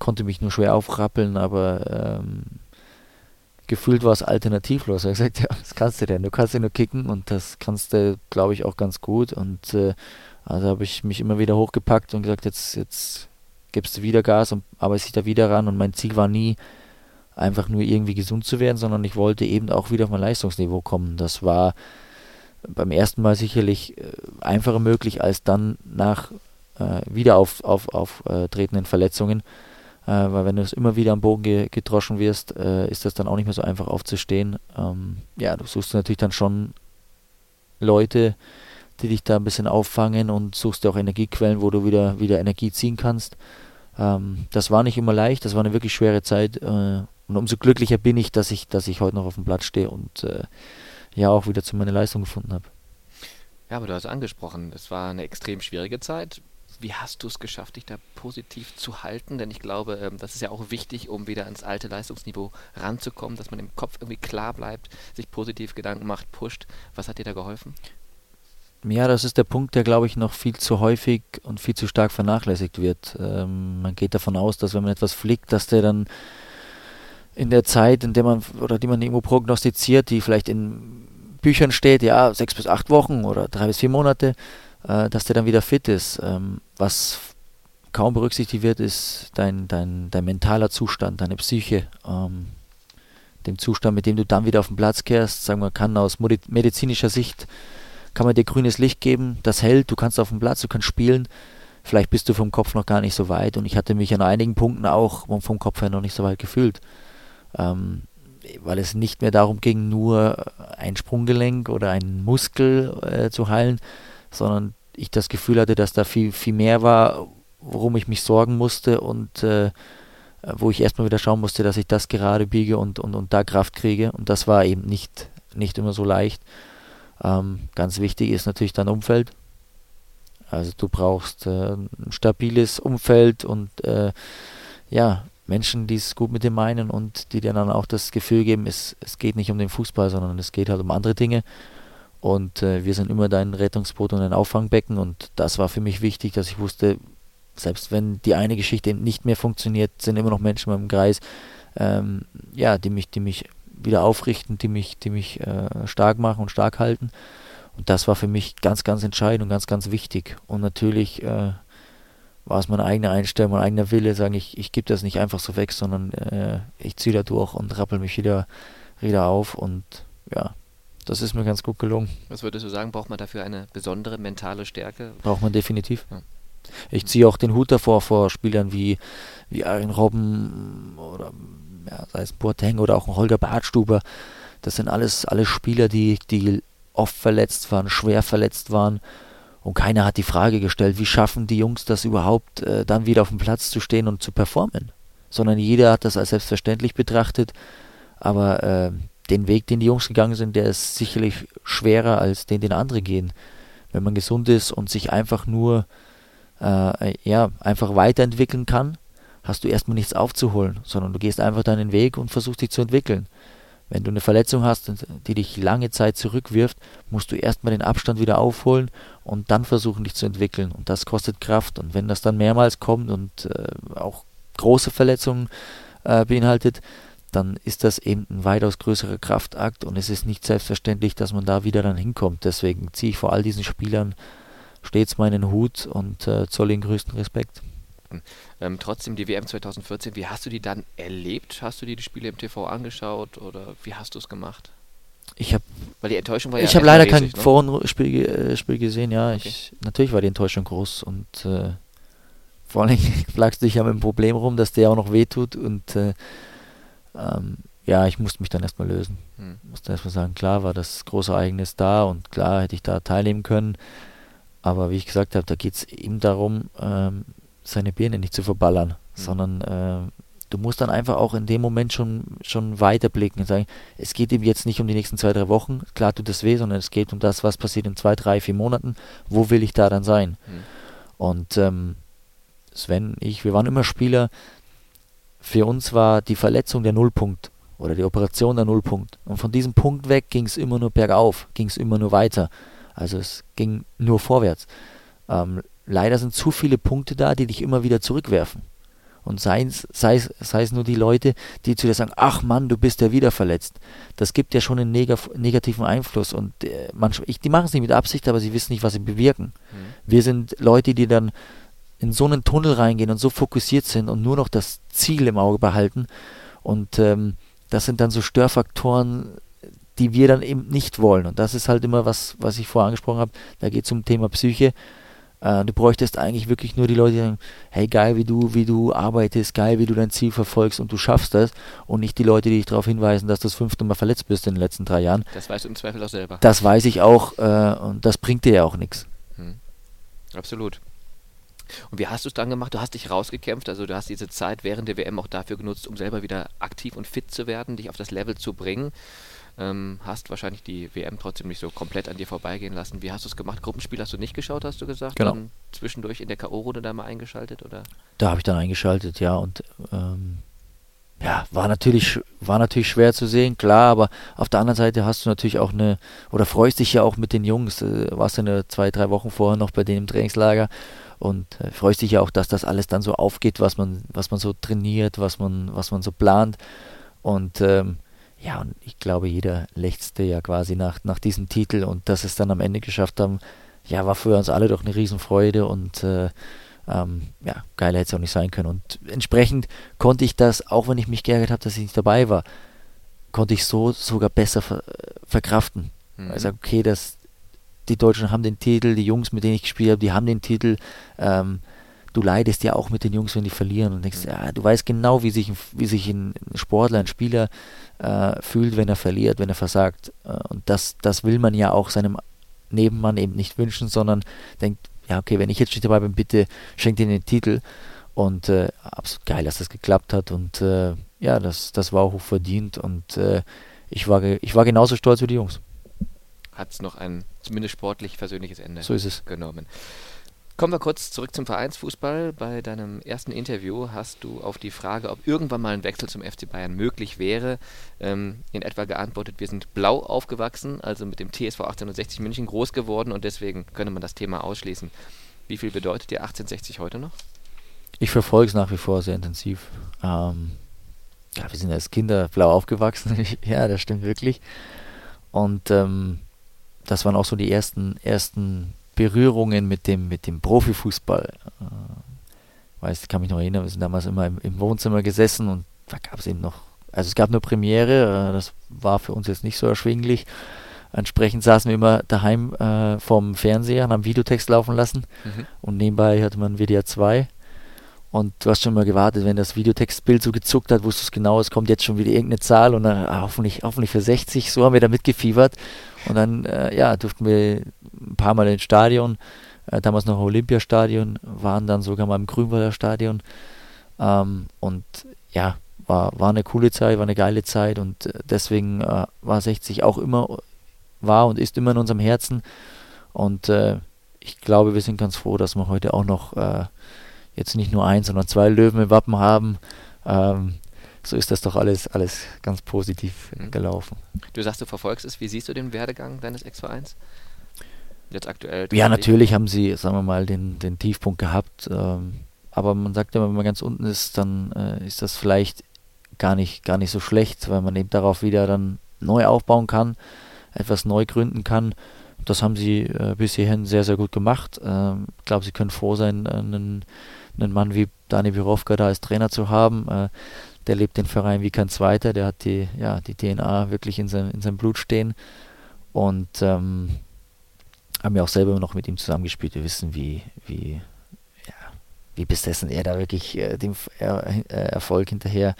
konnte mich nur schwer aufrappeln, aber ähm, gefühlt war es alternativlos. Er hat gesagt, ja, was kannst du denn? Du kannst ja nur kicken und das kannst du, glaube ich, auch ganz gut. Und äh, also habe ich mich immer wieder hochgepackt und gesagt, jetzt, jetzt gibst du wieder Gas und arbeite ich da wieder ran. Und mein Ziel war nie, einfach nur irgendwie gesund zu werden, sondern ich wollte eben auch wieder auf mein Leistungsniveau kommen. Das war beim ersten Mal sicherlich äh, einfacher möglich als dann nach äh, wieder auf, auf, auftretenden Verletzungen. Äh, weil wenn du es immer wieder am Bogen ge gedroschen wirst, äh, ist das dann auch nicht mehr so einfach aufzustehen. Ähm, ja, du suchst natürlich dann schon Leute, die dich da ein bisschen auffangen und suchst dir auch Energiequellen, wo du wieder, wieder Energie ziehen kannst. Ähm, das war nicht immer leicht, das war eine wirklich schwere Zeit. Äh, und umso glücklicher bin ich, dass ich, dass ich heute noch auf dem Platz stehe und äh, ja auch wieder zu meiner Leistung gefunden habe. Ja, aber du hast angesprochen, es war eine extrem schwierige Zeit. Wie hast du es geschafft, dich da positiv zu halten? Denn ich glaube, ähm, das ist ja auch wichtig, um wieder ans alte Leistungsniveau ranzukommen, dass man im Kopf irgendwie klar bleibt, sich positiv Gedanken macht, pusht. Was hat dir da geholfen? Ja, das ist der Punkt, der, glaube ich, noch viel zu häufig und viel zu stark vernachlässigt wird. Ähm, man geht davon aus, dass wenn man etwas fliegt, dass der dann in der Zeit, in der man oder die man irgendwo prognostiziert, die vielleicht in Büchern steht, ja, sechs bis acht Wochen oder drei bis vier Monate, äh, dass der dann wieder fit ist. Ähm, was kaum berücksichtigt wird, ist dein, dein, dein mentaler Zustand, deine Psyche. Ähm, dem Zustand, mit dem du dann wieder auf den Platz kehrst, sagen wir, kann aus medizinischer Sicht, kann man dir grünes Licht geben, das hält, du kannst auf dem Platz, du kannst spielen, vielleicht bist du vom Kopf noch gar nicht so weit. Und ich hatte mich an einigen Punkten auch vom Kopf her noch nicht so weit gefühlt. Ähm, weil es nicht mehr darum ging, nur ein Sprunggelenk oder einen Muskel äh, zu heilen, sondern ich das Gefühl hatte, dass da viel, viel mehr war, worum ich mich sorgen musste und äh, wo ich erstmal wieder schauen musste, dass ich das gerade biege und, und, und da Kraft kriege. Und das war eben nicht, nicht immer so leicht. Ähm, ganz wichtig ist natürlich dein Umfeld. Also du brauchst äh, ein stabiles Umfeld und äh, ja, Menschen, die es gut mit dir meinen und die dir dann auch das Gefühl geben, es, es geht nicht um den Fußball, sondern es geht halt um andere Dinge. Und äh, wir sind immer dein Rettungsboot und ein Auffangbecken. Und das war für mich wichtig, dass ich wusste, selbst wenn die eine Geschichte nicht mehr funktioniert, sind immer noch Menschen im Kreis, ähm, ja, die mich, die mich wieder aufrichten, die mich, die mich äh, stark machen und stark halten. Und das war für mich ganz, ganz entscheidend und ganz, ganz wichtig. Und natürlich äh, war es meine eigene Einstellung, mein eigener Wille, sagen, ich, ich gebe das nicht einfach so weg, sondern äh, ich ziehe da durch und rappel mich wieder, wieder auf und ja, das ist mir ganz gut gelungen. Was würdest du sagen, braucht man dafür eine besondere mentale Stärke? Braucht man definitiv. Ja. Ich ziehe auch den Hut davor vor Spielern wie, wie Arjen Robben oder ja, sei es Boateng oder auch ein Holger Bartstuber. Das sind alles, alles Spieler, die, die oft verletzt waren, schwer verletzt waren und keiner hat die Frage gestellt, wie schaffen die Jungs das überhaupt, äh, dann wieder auf dem Platz zu stehen und zu performen. Sondern jeder hat das als selbstverständlich betrachtet. Aber äh, den Weg, den die Jungs gegangen sind, der ist sicherlich schwerer als den, den andere gehen. Wenn man gesund ist und sich einfach nur äh, ja, einfach weiterentwickeln kann, hast du erstmal nichts aufzuholen, sondern du gehst einfach deinen Weg und versuchst dich zu entwickeln. Wenn du eine Verletzung hast, die dich lange Zeit zurückwirft, musst du erstmal den Abstand wieder aufholen und dann versuchen, dich zu entwickeln. Und das kostet Kraft. Und wenn das dann mehrmals kommt und äh, auch große Verletzungen äh, beinhaltet, dann ist das eben ein weitaus größerer Kraftakt und es ist nicht selbstverständlich, dass man da wieder dann hinkommt. Deswegen ziehe ich vor all diesen Spielern stets meinen Hut und äh, zolle den größten Respekt. Ähm, trotzdem die WM 2014, wie hast du die dann erlebt? Hast du dir die Spiele im TV angeschaut oder wie hast du es gemacht? Ich habe weil die Enttäuschung war ja Ich habe leider kein ne? Vorspiel äh, Spiel gesehen, ja. Okay. Ich, natürlich war die Enttäuschung groß und äh, vor allem *laughs* plagst du dich ja mit dem Problem rum, dass der auch noch wehtut und äh, ähm, ja, ich musste mich dann erstmal lösen. Hm. Musste erstmal sagen, klar war das große Ereignis da und klar hätte ich da teilnehmen können. Aber wie ich gesagt habe, da geht es ihm darum, ähm, seine Birne nicht zu verballern, mhm. sondern äh, du musst dann einfach auch in dem Moment schon, schon weiterblicken und sagen, es geht ihm jetzt nicht um die nächsten zwei, drei Wochen, klar tut das weh, sondern es geht um das, was passiert in zwei, drei, vier Monaten, wo will ich da dann sein? Mhm. Und ähm, Sven, ich, wir waren immer Spieler, für uns war die Verletzung der Nullpunkt oder die Operation der Nullpunkt. Und von diesem Punkt weg ging es immer nur bergauf, ging es immer nur weiter. Also es ging nur vorwärts. Ähm, leider sind zu viele Punkte da, die dich immer wieder zurückwerfen. Und sei es, nur die Leute, die zu dir sagen, ach Mann, du bist ja wieder verletzt. Das gibt ja schon einen neg negativen Einfluss. Und äh, manchmal, ich, die machen es nicht mit Absicht, aber sie wissen nicht, was sie bewirken. Mhm. Wir sind Leute, die dann in so einen Tunnel reingehen und so fokussiert sind und nur noch das Ziel im Auge behalten. Und ähm, das sind dann so Störfaktoren, die wir dann eben nicht wollen. Und das ist halt immer was, was ich vorher angesprochen habe. Da geht es um Thema Psyche. Äh, du bräuchtest eigentlich wirklich nur die Leute, die sagen, hey, geil, wie du, wie du arbeitest, geil, wie du dein Ziel verfolgst und du schaffst das. Und nicht die Leute, die dich darauf hinweisen, dass du das fünfte Mal verletzt bist in den letzten drei Jahren. Das weißt du im Zweifel auch selber. Das weiß ich auch äh, und das bringt dir ja auch nichts. Hm. Absolut. Und wie hast du es dann gemacht? Du hast dich rausgekämpft, also du hast diese Zeit während der WM auch dafür genutzt, um selber wieder aktiv und fit zu werden, dich auf das Level zu bringen. Ähm, hast wahrscheinlich die WM trotzdem nicht so komplett an dir vorbeigehen lassen. Wie hast du es gemacht? Gruppenspiel hast du nicht geschaut, hast du gesagt? Genau. Dann zwischendurch in der K.O.-Runde da mal eingeschaltet, oder? Da habe ich dann eingeschaltet, ja. Und ähm, ja, war natürlich, war natürlich schwer zu sehen, klar, aber auf der anderen Seite hast du natürlich auch eine, oder freust dich ja auch mit den Jungs. Äh, warst du eine zwei, drei Wochen vorher noch bei denen im Trainingslager und äh, freust dich ja auch, dass das alles dann so aufgeht, was man, was man so trainiert, was man, was man so plant. Und ähm, ja, und ich glaube, jeder lechzte ja quasi nach, nach diesem Titel und dass es dann am Ende geschafft haben, ja, war für uns alle doch eine Riesenfreude und äh, ähm, ja, geiler hätte es auch nicht sein können. Und entsprechend konnte ich das, auch wenn ich mich geärgert habe, dass ich nicht dabei war, konnte ich so sogar besser ver verkraften. Mhm. Also okay, das, die Deutschen haben den Titel, die Jungs, mit denen ich gespielt habe, die haben den Titel. Ähm, du leidest ja auch mit den Jungs, wenn die verlieren und denkst, ja, du weißt genau, wie sich, wie sich ein Sportler, ein Spieler äh, fühlt, wenn er verliert, wenn er versagt. Äh, und das, das will man ja auch seinem Nebenmann eben nicht wünschen, sondern denkt, ja, okay, wenn ich jetzt nicht dabei bin, bitte schenkt ihm den Titel. Und äh, absolut geil, dass das geklappt hat. Und äh, ja, das, das war auch verdient. Und äh, ich, war, ich war genauso stolz wie die Jungs. Hat es noch ein zumindest sportlich versöhnliches Ende so ist es. genommen. Kommen wir kurz zurück zum Vereinsfußball. Bei deinem ersten Interview hast du auf die Frage, ob irgendwann mal ein Wechsel zum FC Bayern möglich wäre, ähm, in etwa geantwortet, wir sind blau aufgewachsen, also mit dem TSV 1860 München groß geworden und deswegen könne man das Thema ausschließen. Wie viel bedeutet dir 1860 heute noch? Ich verfolge es nach wie vor sehr intensiv. Ähm, ja, wir sind als Kinder blau aufgewachsen. *laughs* ja, das stimmt wirklich. Und ähm, das waren auch so die ersten, ersten Berührungen mit dem, mit dem Profifußball. Äh, weiß, ich kann mich noch erinnern, wir sind damals immer im, im Wohnzimmer gesessen und da gab es eben noch, also es gab nur Premiere, äh, das war für uns jetzt nicht so erschwinglich. Entsprechend saßen wir immer daheim äh, vorm Fernseher und haben Videotext laufen lassen mhm. und nebenbei hatte man WDR 2 und du hast schon mal gewartet, wenn das Videotextbild so gezuckt hat, wusstest du genau, es kommt jetzt schon wieder irgendeine Zahl und dann ah, hoffentlich, hoffentlich für 60. So haben wir da mitgefiebert. Und dann, äh, ja, durften wir ein paar Mal ins Stadion, äh, damals noch Olympiastadion, waren dann sogar mal im Grünwalder Stadion. Ähm, und ja, war, war eine coole Zeit, war eine geile Zeit und äh, deswegen äh, war 60 auch immer, war und ist immer in unserem Herzen. Und äh, ich glaube, wir sind ganz froh, dass wir heute auch noch äh, jetzt nicht nur ein, sondern zwei Löwen im Wappen haben. Ähm, so ist das doch alles, alles ganz positiv mhm. gelaufen. Du sagst, du verfolgst es. Wie siehst du den Werdegang deines Ex-Vereins? Jetzt aktuell? Ja, natürlich haben sie, sagen wir mal, den, den Tiefpunkt gehabt. Ähm, aber man sagt ja, wenn man ganz unten ist, dann äh, ist das vielleicht gar nicht, gar nicht so schlecht, weil man eben darauf wieder dann neu aufbauen kann, etwas neu gründen kann. Das haben sie äh, bis hierhin sehr, sehr gut gemacht. Ähm, ich glaube, sie können froh sein, einen einen Mann wie Dani Birovka da als Trainer zu haben. Äh, der lebt den Verein wie kein zweiter, der hat die, ja, die DNA wirklich in, sein, in seinem Blut stehen. Und ähm, haben ja auch selber noch mit ihm zusammengespielt. Wir wissen, wie, wie, ja, wie besessen er da wirklich äh, dem er, äh, Erfolg hinterher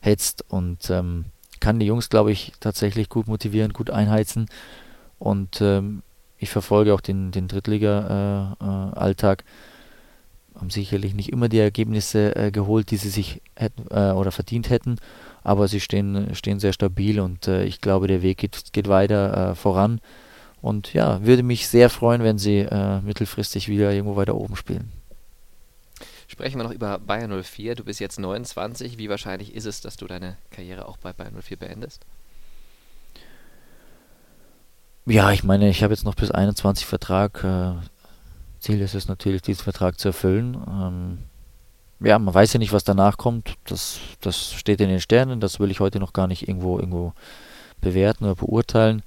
hetzt und ähm, kann die Jungs, glaube ich, tatsächlich gut motivieren, gut einheizen. Und ähm, ich verfolge auch den, den Drittliga-Alltag. Äh, haben sicherlich nicht immer die Ergebnisse äh, geholt, die sie sich hätten äh, oder verdient hätten, aber sie stehen, stehen sehr stabil und äh, ich glaube, der Weg geht, geht weiter äh, voran. Und ja, würde mich sehr freuen, wenn sie äh, mittelfristig wieder irgendwo weiter oben spielen. Sprechen wir noch über Bayern 04. Du bist jetzt 29. Wie wahrscheinlich ist es, dass du deine Karriere auch bei Bayern 04 beendest? Ja, ich meine, ich habe jetzt noch bis 21 Vertrag. Ziel ist es natürlich, diesen Vertrag zu erfüllen. Ähm, ja, man weiß ja nicht, was danach kommt. Das, das steht in den Sternen. Das will ich heute noch gar nicht irgendwo, irgendwo bewerten oder beurteilen.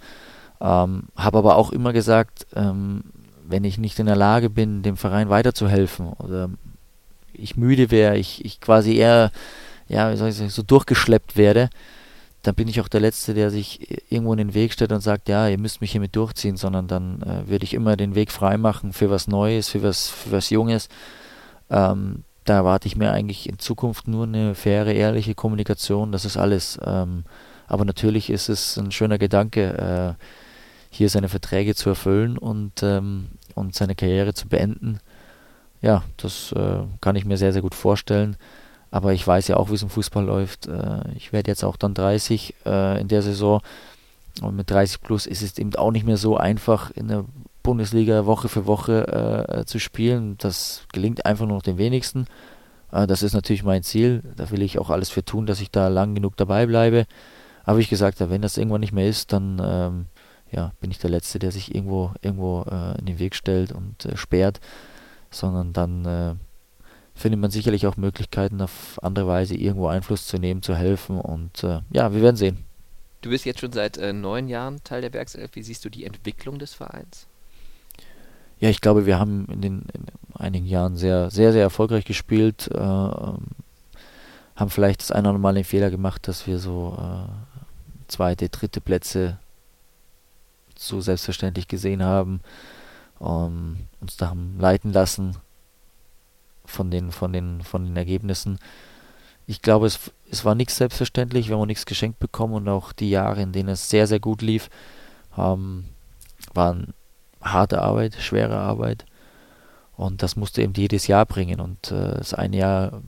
Ähm, habe aber auch immer gesagt, ähm, wenn ich nicht in der Lage bin, dem Verein weiterzuhelfen oder ich müde wäre, ich, ich quasi eher, ja, wie soll ich sagen, so durchgeschleppt werde, dann bin ich auch der Letzte, der sich irgendwo in den Weg stellt und sagt, ja, ihr müsst mich hiermit durchziehen, sondern dann äh, würde ich immer den Weg freimachen für was Neues, für was, für was Junges. Ähm, da erwarte ich mir eigentlich in Zukunft nur eine faire, ehrliche Kommunikation, das ist alles. Ähm, aber natürlich ist es ein schöner Gedanke, äh, hier seine Verträge zu erfüllen und, ähm, und seine Karriere zu beenden. Ja, das äh, kann ich mir sehr, sehr gut vorstellen. Aber ich weiß ja auch, wie es im Fußball läuft. Äh, ich werde jetzt auch dann 30 äh, in der Saison. Und mit 30 plus ist es eben auch nicht mehr so einfach, in der Bundesliga Woche für Woche äh, zu spielen. Das gelingt einfach nur noch den wenigsten. Äh, das ist natürlich mein Ziel. Da will ich auch alles für tun, dass ich da lang genug dabei bleibe. Aber ich gesagt wenn das irgendwann nicht mehr ist, dann ähm, ja, bin ich der Letzte, der sich irgendwo, irgendwo äh, in den Weg stellt und äh, sperrt. Sondern dann findet man sicherlich auch Möglichkeiten, auf andere Weise irgendwo Einfluss zu nehmen, zu helfen. Und äh, ja, wir werden sehen. Du bist jetzt schon seit äh, neun Jahren Teil der Werkself. Wie siehst du die Entwicklung des Vereins? Ja, ich glaube, wir haben in den in einigen Jahren sehr, sehr, sehr erfolgreich gespielt. Äh, haben vielleicht das eine oder Mal den Fehler gemacht, dass wir so äh, zweite, dritte Plätze so selbstverständlich gesehen haben, ähm, uns da haben leiten lassen von den, von den, von den Ergebnissen. Ich glaube, es, es war nichts selbstverständlich, wir haben nichts geschenkt bekommen und auch die Jahre, in denen es sehr, sehr gut lief, ähm, waren harte Arbeit, schwere Arbeit. Und das musste eben jedes Jahr bringen. Und äh, das eine Jahr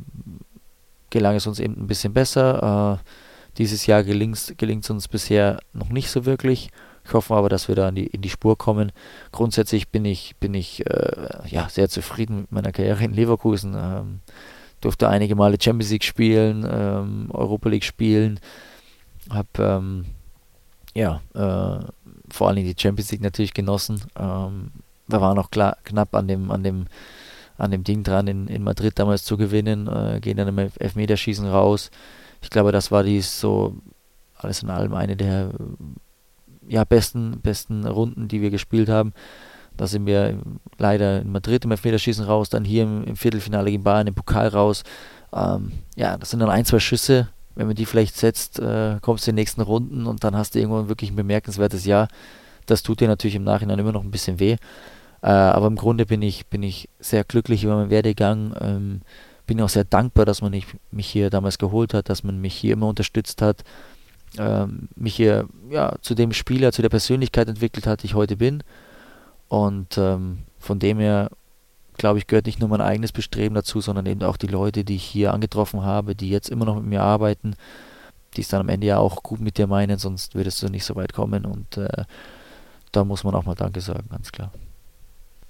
gelang es uns eben ein bisschen besser. Äh, dieses Jahr gelingt es uns bisher noch nicht so wirklich. Ich hoffe aber, dass wir da in die, in die Spur kommen. Grundsätzlich bin ich, bin ich äh, ja, sehr zufrieden mit meiner Karriere in Leverkusen. Ähm, durfte einige Male Champions League spielen, ähm, Europa League spielen. Habe ähm, ja, äh, vor allem die Champions League natürlich genossen. Ähm, wir waren auch klar, knapp an dem, an dem, an dem Ding dran, in, in Madrid damals zu gewinnen, äh, gehen dann im Elfmeterschießen raus. Ich glaube, das war dies so alles in allem eine der ja, besten, besten Runden, die wir gespielt haben. Da sind wir leider in Madrid im Elfmeterschießen raus, dann hier im, im Viertelfinale gegen Bayern im Pokal raus. Ähm, ja, das sind dann ein, zwei Schüsse. Wenn man die vielleicht setzt, äh, kommst du in den nächsten Runden und dann hast du irgendwann wirklich ein bemerkenswertes Jahr. Das tut dir natürlich im Nachhinein immer noch ein bisschen weh. Äh, aber im Grunde bin ich, bin ich sehr glücklich über meinen Werdegang. Ähm, bin auch sehr dankbar, dass man mich hier damals geholt hat, dass man mich hier immer unterstützt hat ähm, mich hier ja, zu dem Spieler, zu der Persönlichkeit entwickelt hat, die ich heute bin. Und ähm, von dem her, glaube ich, gehört nicht nur mein eigenes Bestreben dazu, sondern eben auch die Leute, die ich hier angetroffen habe, die jetzt immer noch mit mir arbeiten, die es dann am Ende ja auch gut mit dir meinen, sonst würdest du nicht so weit kommen. Und äh, da muss man auch mal Danke sagen, ganz klar.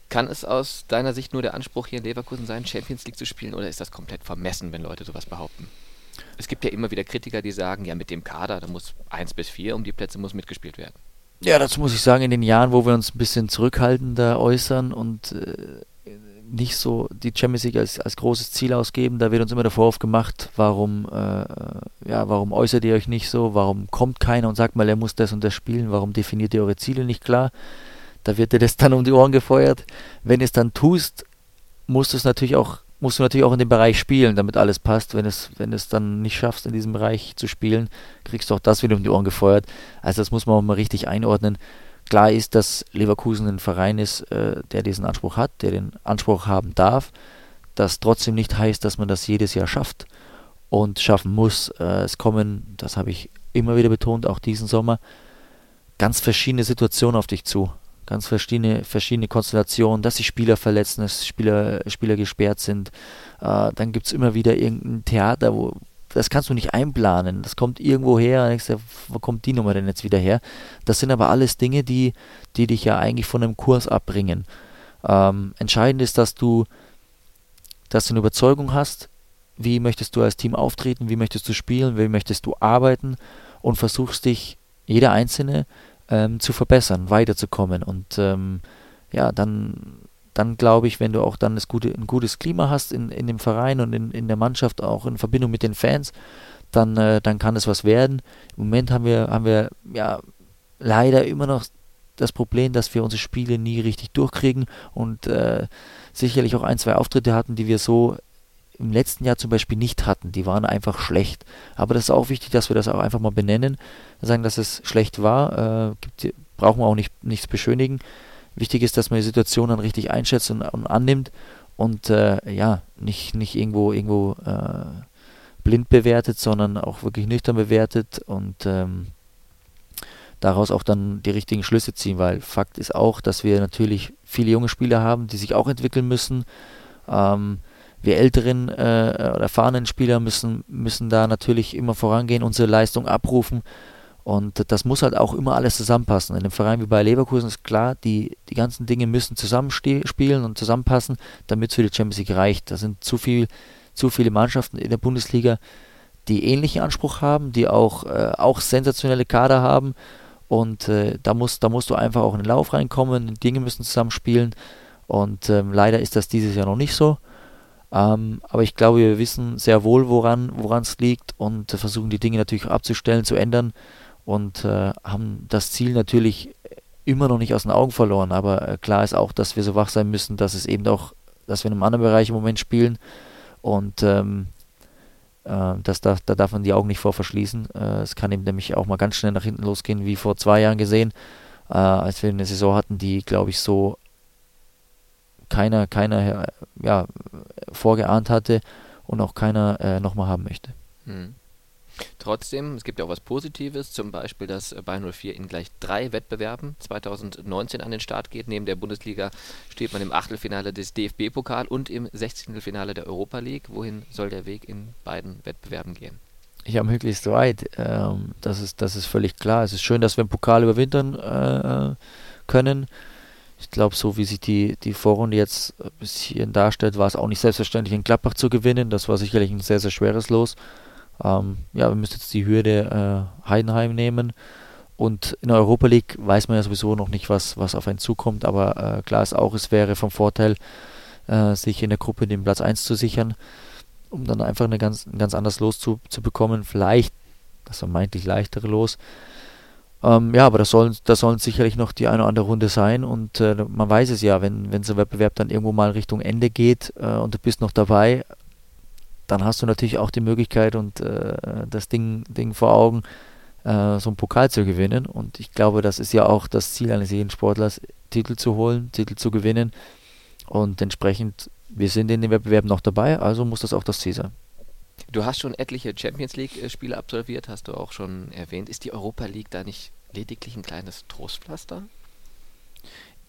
Kann es aus deiner Sicht nur der Anspruch hier in Leverkusen sein, Champions League zu spielen, oder ist das komplett vermessen, wenn Leute sowas behaupten? Es gibt ja immer wieder Kritiker, die sagen, ja, mit dem Kader, da muss 1 bis 4 um die Plätze muss mitgespielt werden. Ja, dazu muss ich sagen, in den Jahren, wo wir uns ein bisschen zurückhaltender äußern und äh, nicht so die Champions League als, als großes Ziel ausgeben, da wird uns immer der Vorwurf gemacht, warum, äh, ja, warum äußert ihr euch nicht so, warum kommt keiner und sagt mal, er muss das und das spielen, warum definiert ihr eure Ziele nicht klar? Da wird dir das dann um die Ohren gefeuert. Wenn es dann tust, musst du es natürlich auch musst du natürlich auch in dem Bereich spielen, damit alles passt. Wenn es, wenn es dann nicht schaffst, in diesem Bereich zu spielen, kriegst du auch das wieder um die Ohren gefeuert. Also das muss man auch mal richtig einordnen. Klar ist, dass Leverkusen ein Verein ist, äh, der diesen Anspruch hat, der den Anspruch haben darf. Das trotzdem nicht heißt, dass man das jedes Jahr schafft und schaffen muss. Äh, es kommen, das habe ich immer wieder betont, auch diesen Sommer, ganz verschiedene Situationen auf dich zu ganz verschiedene, verschiedene Konstellationen, dass sich Spieler verletzen, dass Spieler, Spieler gesperrt sind. Äh, dann gibt es immer wieder irgendein Theater, wo das kannst du nicht einplanen. Das kommt irgendwo her. Sag, wo kommt die Nummer denn jetzt wieder her? Das sind aber alles Dinge, die, die dich ja eigentlich von einem Kurs abbringen. Ähm, entscheidend ist, dass du, dass du eine Überzeugung hast, wie möchtest du als Team auftreten, wie möchtest du spielen, wie möchtest du arbeiten und versuchst dich, jeder Einzelne, ähm, zu verbessern, weiterzukommen. Und ähm, ja, dann, dann glaube ich, wenn du auch dann das gute, ein gutes Klima hast in, in dem Verein und in, in der Mannschaft, auch in Verbindung mit den Fans, dann, äh, dann kann es was werden. Im Moment haben wir, haben wir ja leider immer noch das Problem, dass wir unsere Spiele nie richtig durchkriegen und äh, sicherlich auch ein, zwei Auftritte hatten, die wir so im letzten Jahr zum Beispiel nicht hatten. Die waren einfach schlecht. Aber das ist auch wichtig, dass wir das auch einfach mal benennen, sagen, dass es schlecht war. Äh, gibt, brauchen wir auch nicht, nichts beschönigen. Wichtig ist, dass man die Situation dann richtig einschätzt und, und annimmt und äh, ja, nicht, nicht irgendwo, irgendwo äh, blind bewertet, sondern auch wirklich nüchtern bewertet und ähm, daraus auch dann die richtigen Schlüsse ziehen, weil Fakt ist auch, dass wir natürlich viele junge Spieler haben, die sich auch entwickeln müssen. Ähm, wir älteren äh, oder erfahrenen Spieler müssen, müssen da natürlich immer vorangehen, unsere Leistung abrufen. Und das muss halt auch immer alles zusammenpassen. In einem Verein wie bei Leverkusen ist klar, die, die ganzen Dinge müssen zusammenspielen und zusammenpassen, damit es für die Champions League reicht. Da sind zu, viel, zu viele Mannschaften in der Bundesliga, die ähnlichen Anspruch haben, die auch, äh, auch sensationelle Kader haben. Und äh, da, muss, da musst du einfach auch in den Lauf reinkommen, Dinge müssen zusammenspielen. Und ähm, leider ist das dieses Jahr noch nicht so. Ähm, aber ich glaube, wir wissen sehr wohl, woran es liegt und versuchen die Dinge natürlich abzustellen, zu ändern und äh, haben das Ziel natürlich immer noch nicht aus den Augen verloren. Aber äh, klar ist auch, dass wir so wach sein müssen, dass es eben auch, dass wir in einem anderen Bereich im Moment spielen und ähm, äh, das darf, da darf man die Augen nicht vor verschließen. Äh, es kann eben nämlich auch mal ganz schnell nach hinten losgehen, wie vor zwei Jahren gesehen, äh, als wir eine Saison hatten, die, glaube ich, so keiner, keiner ja, vorgeahnt hatte und auch keiner äh, nochmal haben möchte. Hm. Trotzdem, es gibt ja auch was Positives, zum Beispiel, dass Bayern 04 in gleich drei Wettbewerben 2019 an den Start geht. Neben der Bundesliga steht man im Achtelfinale des DFB-Pokal und im 16. Finale der Europa League. Wohin soll der Weg in beiden Wettbewerben gehen? Ja, möglichst weit. Ähm, das, ist, das ist völlig klar. Es ist schön, dass wir im Pokal überwintern äh, können ich glaube, so wie sich die, die Vorrunde jetzt bis hierhin darstellt, war es auch nicht selbstverständlich, in Gladbach zu gewinnen. Das war sicherlich ein sehr, sehr schweres Los. Ähm, ja, wir müssen jetzt die Hürde äh, Heidenheim nehmen. Und in der Europa League weiß man ja sowieso noch nicht, was, was auf einen zukommt. Aber äh, klar ist auch, es wäre vom Vorteil, äh, sich in der Gruppe den Platz 1 zu sichern, um dann einfach eine ganz, ein ganz anderes Los zu, zu bekommen. Vielleicht das vermeintlich leichtere Los. Ähm, ja, aber das sollen, das sollen sicherlich noch die eine oder andere Runde sein und äh, man weiß es ja, wenn, wenn so ein Wettbewerb dann irgendwo mal Richtung Ende geht äh, und du bist noch dabei, dann hast du natürlich auch die Möglichkeit und äh, das Ding, Ding vor Augen, äh, so einen Pokal zu gewinnen. Und ich glaube, das ist ja auch das Ziel eines jeden Sportlers, Titel zu holen, Titel zu gewinnen. Und entsprechend, wir sind in den Wettbewerben noch dabei, also muss das auch das Ziel sein. Du hast schon etliche Champions League-Spiele absolviert, hast du auch schon erwähnt. Ist die Europa League da nicht lediglich ein kleines Trostpflaster?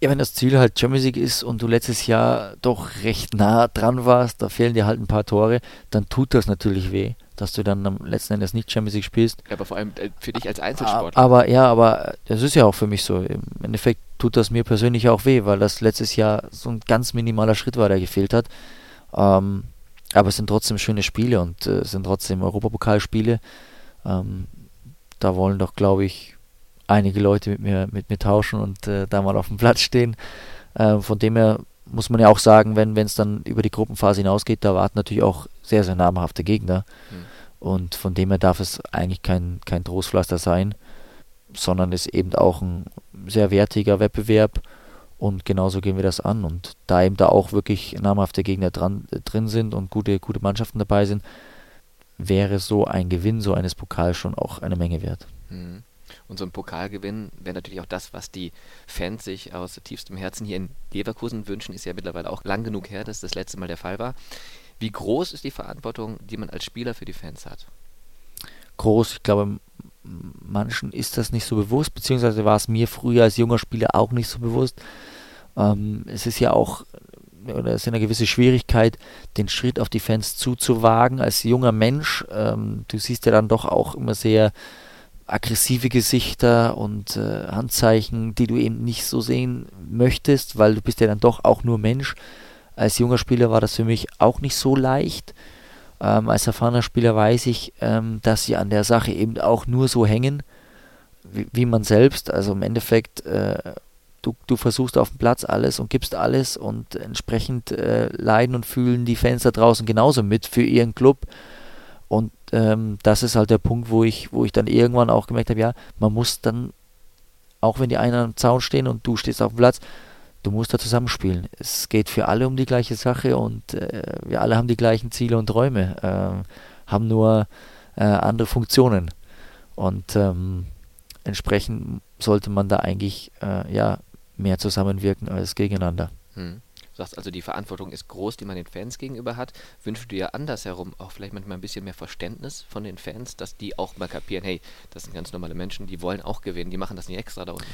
Ja, wenn das Ziel halt Champions League ist und du letztes Jahr doch recht nah dran warst, da fehlen dir halt ein paar Tore, dann tut das natürlich weh, dass du dann am letzten Endes nicht Champions League spielst. Ja, aber vor allem äh, für dich als Einzelsportler. Aber ja, aber das ist ja auch für mich so. Im Endeffekt tut das mir persönlich auch weh, weil das letztes Jahr so ein ganz minimaler Schritt war, der gefehlt hat. Ähm, aber es sind trotzdem schöne Spiele und äh, es sind trotzdem Europapokalspiele. Ähm, da wollen doch, glaube ich, einige Leute mit mir, mit mir tauschen und äh, da mal auf dem Platz stehen. Äh, von dem her muss man ja auch sagen, wenn es dann über die Gruppenphase hinausgeht, da warten natürlich auch sehr, sehr namhafte Gegner. Mhm. Und von dem her darf es eigentlich kein, kein Trostpflaster sein, sondern ist eben auch ein sehr wertiger Wettbewerb und genauso gehen wir das an. Und da eben da auch wirklich namhafte Gegner dran, äh, drin sind und gute, gute Mannschaften dabei sind, wäre so ein Gewinn so eines Pokals schon auch eine Menge wert. Mhm. Und so ein Pokalgewinn wäre natürlich auch das, was die Fans sich aus tiefstem Herzen hier in Leverkusen wünschen. Ist ja mittlerweile auch lang genug her, dass das letzte Mal der Fall war. Wie groß ist die Verantwortung, die man als Spieler für die Fans hat? Groß. Ich glaube, manchen ist das nicht so bewusst, beziehungsweise war es mir früher als junger Spieler auch nicht so bewusst. Ähm, es ist ja auch, oder es ist eine gewisse Schwierigkeit, den Schritt auf die Fans zuzuwagen als junger Mensch. Ähm, du siehst ja dann doch auch immer sehr aggressive Gesichter und äh, Handzeichen, die du eben nicht so sehen möchtest, weil du bist ja dann doch auch nur Mensch. Als junger Spieler war das für mich auch nicht so leicht. Ähm, als erfahrener Spieler weiß ich, ähm, dass sie an der Sache eben auch nur so hängen, wie, wie man selbst. Also im Endeffekt, äh, du, du versuchst auf dem Platz alles und gibst alles und entsprechend äh, leiden und fühlen die Fans da draußen genauso mit für ihren Club. Und ähm, das ist halt der Punkt, wo ich, wo ich dann irgendwann auch gemerkt habe, ja, man muss dann, auch wenn die einen am Zaun stehen und du stehst auf dem Platz, du musst da zusammenspielen. Es geht für alle um die gleiche Sache und äh, wir alle haben die gleichen Ziele und Träume, äh, haben nur äh, andere Funktionen. Und ähm, entsprechend sollte man da eigentlich äh, ja, mehr zusammenwirken als gegeneinander. Hm. Du sagst also, die Verantwortung ist groß, die man den Fans gegenüber hat. Wünschst du dir andersherum auch vielleicht manchmal ein bisschen mehr Verständnis von den Fans, dass die auch mal kapieren, hey, das sind ganz normale Menschen, die wollen auch gewinnen, die machen das nicht extra da unten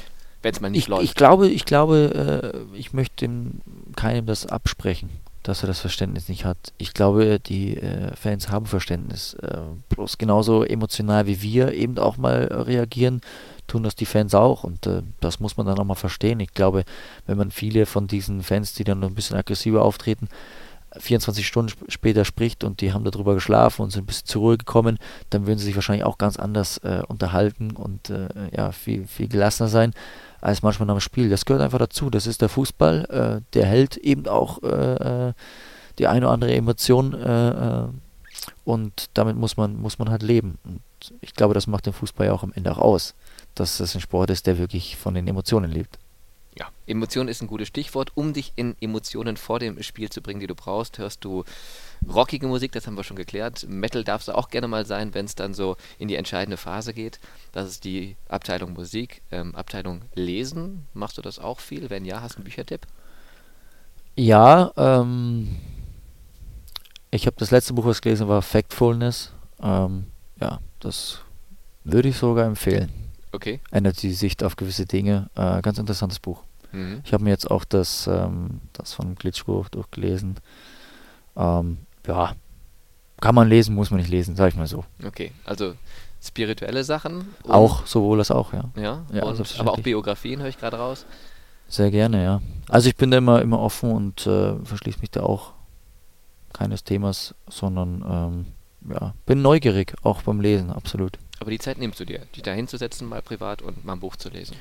wenn es mal nicht ich, läuft. Ich glaube, ich glaube, äh, ich möchte dem, keinem das absprechen, dass er das Verständnis nicht hat. Ich glaube, die äh, Fans haben Verständnis. Äh, bloß genauso emotional wie wir eben auch mal reagieren, tun das die Fans auch und äh, das muss man dann auch mal verstehen. Ich glaube, wenn man viele von diesen Fans, die dann noch ein bisschen aggressiver auftreten, 24 Stunden sp später spricht und die haben darüber geschlafen und sind ein bisschen zur Ruhe gekommen, dann würden sie sich wahrscheinlich auch ganz anders äh, unterhalten und äh, ja, viel, viel gelassener sein als manchmal nach dem Spiel. Das gehört einfach dazu. Das ist der Fußball. Äh, der hält eben auch äh, äh die eine oder andere Emotion äh, äh, und damit muss man, muss man halt leben. Und ich glaube, das macht den Fußball ja auch am Ende auch aus, dass das ein Sport ist, der wirklich von den Emotionen lebt. Ja, Emotion ist ein gutes Stichwort. Um dich in Emotionen vor dem Spiel zu bringen, die du brauchst, hörst du rockige Musik, das haben wir schon geklärt. Metal darf es auch gerne mal sein, wenn es dann so in die entscheidende Phase geht. Das ist die Abteilung Musik. Ähm, Abteilung Lesen, machst du das auch viel? Wenn ja, hast du einen Büchertipp? Ja, ähm, ich habe das letzte Buch, was gelesen war Factfulness. Ähm, ja, das würde ich sogar empfehlen. Okay. Ändert die Sicht auf gewisse Dinge. Äh, ganz interessantes Buch. Mhm. Ich habe mir jetzt auch das, ähm, das von Glitschko durchgelesen. Ähm, ja, kann man lesen, muss man nicht lesen, sag ich mal so. Okay, also spirituelle Sachen? Auch, sowohl das auch, ja. Ja, ja aber auch Biografien höre ich gerade raus. Sehr gerne, ja. Also ich bin da immer, immer offen und äh, verschließe mich da auch keines Themas, sondern ähm, ja, bin neugierig, auch beim Lesen, absolut. Aber die Zeit nimmst du dir, dich da hinzusetzen, mal privat und mal ein Buch zu lesen.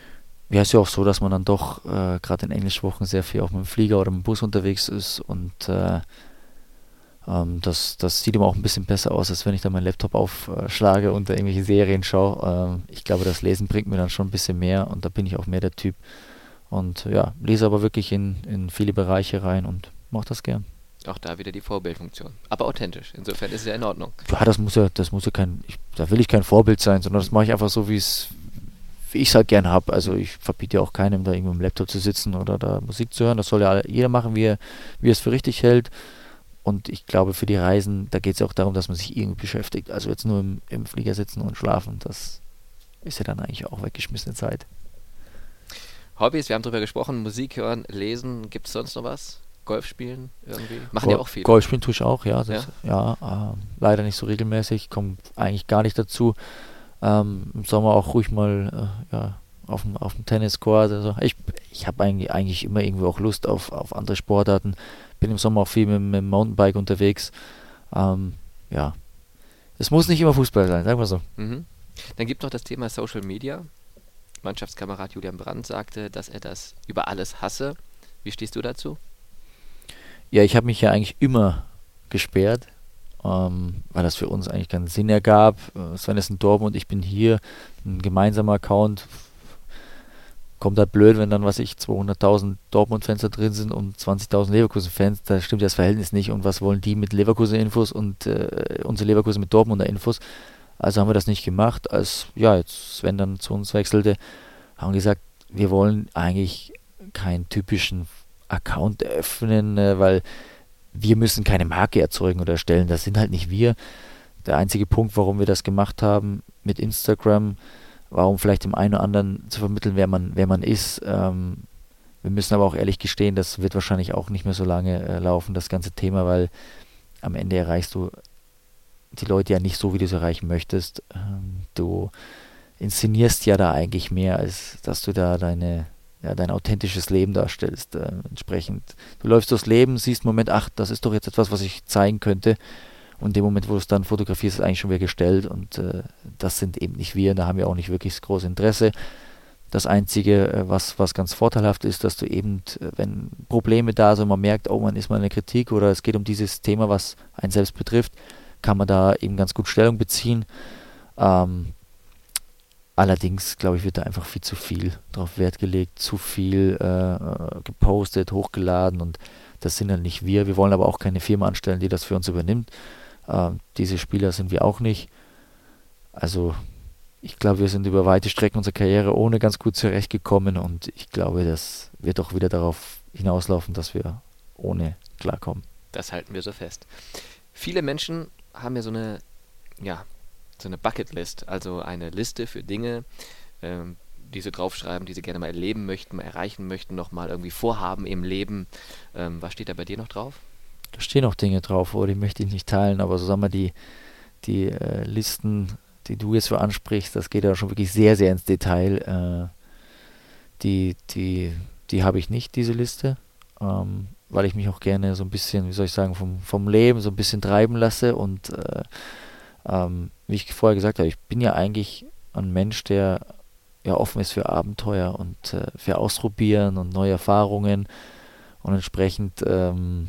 Ja, ist ja auch so, dass man dann doch äh, gerade in Englischwochen sehr viel auch mit dem Flieger oder mit dem Bus unterwegs ist und äh, ähm, das, das sieht immer auch ein bisschen besser aus, als wenn ich da meinen Laptop aufschlage und da irgendwelche Serien schaue. Ähm, ich glaube, das Lesen bringt mir dann schon ein bisschen mehr und da bin ich auch mehr der Typ. Und ja, lese aber wirklich in, in viele Bereiche rein und mache das gern. Auch da wieder die Vorbildfunktion. Aber authentisch. Insofern ist es ja in Ordnung. Ja, das muss ja, das muss ja kein, ich, da will ich kein Vorbild sein, sondern das mache ich einfach so, wie es, wie ich es halt gern habe. Also ich verbiete ja auch keinem, da irgendwo im Laptop zu sitzen oder da Musik zu hören. Das soll ja jeder machen, wie er, wie er es für richtig hält. Und ich glaube, für die Reisen, da geht es ja auch darum, dass man sich irgendwie beschäftigt. Also jetzt nur im, im Flieger sitzen und schlafen, das ist ja dann eigentlich auch weggeschmissene Zeit. Hobbys, wir haben darüber gesprochen, Musik hören, lesen, gibt es sonst noch was? Golf spielen irgendwie? Machen ja auch viele. Golf spielen tue ich auch, ja. Das, ja, ja äh, leider nicht so regelmäßig, komme eigentlich gar nicht dazu. Ähm, Im Sommer auch ruhig mal äh, ja, auf dem, auf dem Tenniscourt. Also ich ich habe eigentlich, eigentlich immer irgendwie auch Lust auf, auf andere Sportarten. Bin im Sommer auch viel mit, mit dem Mountainbike unterwegs. Ähm, ja, es muss nicht immer Fußball sein, sagen wir so. Mhm. Dann gibt es noch das Thema Social Media. Mannschaftskamerad Julian Brandt sagte, dass er das über alles hasse. Wie stehst du dazu? Ja, ich habe mich ja eigentlich immer gesperrt, ähm, weil das für uns eigentlich keinen Sinn ergab. Äh, Sven ist in Dortmund, ich bin hier, ein gemeinsamer Account. Kommt halt blöd, wenn dann, was ich, 200.000 Dortmund-Fans da drin sind und 20.000 Leverkusen-Fans. Da stimmt ja das Verhältnis nicht. Und was wollen die mit Leverkusen-Infos und äh, unsere Leverkusen mit Dortmunder-Infos? Also haben wir das nicht gemacht. Als ja, jetzt Sven dann zu uns wechselte, haben gesagt, wir wollen eigentlich keinen typischen Account öffnen, äh, weil wir müssen keine Marke erzeugen oder erstellen. Das sind halt nicht wir. Der einzige Punkt, warum wir das gemacht haben, mit Instagram, warum vielleicht dem einen oder anderen zu vermitteln, wer man, wer man ist. Ähm, wir müssen aber auch ehrlich gestehen, das wird wahrscheinlich auch nicht mehr so lange äh, laufen, das ganze Thema, weil am Ende erreichst du die Leute ja nicht so, wie du es erreichen möchtest. Ähm, du inszenierst ja da eigentlich mehr, als dass du da deine, ja, dein authentisches Leben darstellst. Äh, entsprechend, du läufst durchs Leben, siehst im Moment, ach, das ist doch jetzt etwas, was ich zeigen könnte. Und in dem Moment, wo du es dann fotografierst, ist es eigentlich schon wieder gestellt. Und äh, das sind eben nicht wir, da haben wir auch nicht wirklich das große Interesse. Das Einzige, äh, was, was ganz vorteilhaft ist, dass du eben, äh, wenn Probleme da sind, man merkt, oh, man ist mal in der Kritik oder es geht um dieses Thema, was einen selbst betrifft, kann man da eben ganz gut Stellung beziehen. Ähm, allerdings, glaube ich, wird da einfach viel zu viel drauf Wert gelegt, zu viel äh, gepostet, hochgeladen und das sind dann nicht wir. Wir wollen aber auch keine Firma anstellen, die das für uns übernimmt. Ähm, diese Spieler sind wir auch nicht. Also ich glaube, wir sind über weite Strecken unserer Karriere ohne ganz gut zurechtgekommen und ich glaube, das wird auch wieder darauf hinauslaufen, dass wir ohne klarkommen. Das halten wir so fest. Viele Menschen haben ja so eine, ja, so eine Bucketlist, also eine Liste für Dinge, ähm, die sie draufschreiben, die sie gerne mal erleben möchten, mal erreichen möchten, nochmal irgendwie vorhaben im Leben. Ähm, was steht da bei dir noch drauf? Da stehen auch Dinge drauf, oh, die möchte ich nicht teilen, aber so sagen wir die, die äh, Listen, die du jetzt so ansprichst, das geht ja schon wirklich sehr, sehr ins Detail. Äh, die die, die habe ich nicht, diese Liste. Ähm, weil ich mich auch gerne so ein bisschen, wie soll ich sagen, vom, vom Leben so ein bisschen treiben lasse. Und äh, ähm, wie ich vorher gesagt habe, ich bin ja eigentlich ein Mensch, der ja offen ist für Abenteuer und äh, für Ausprobieren und neue Erfahrungen. Und entsprechend ähm,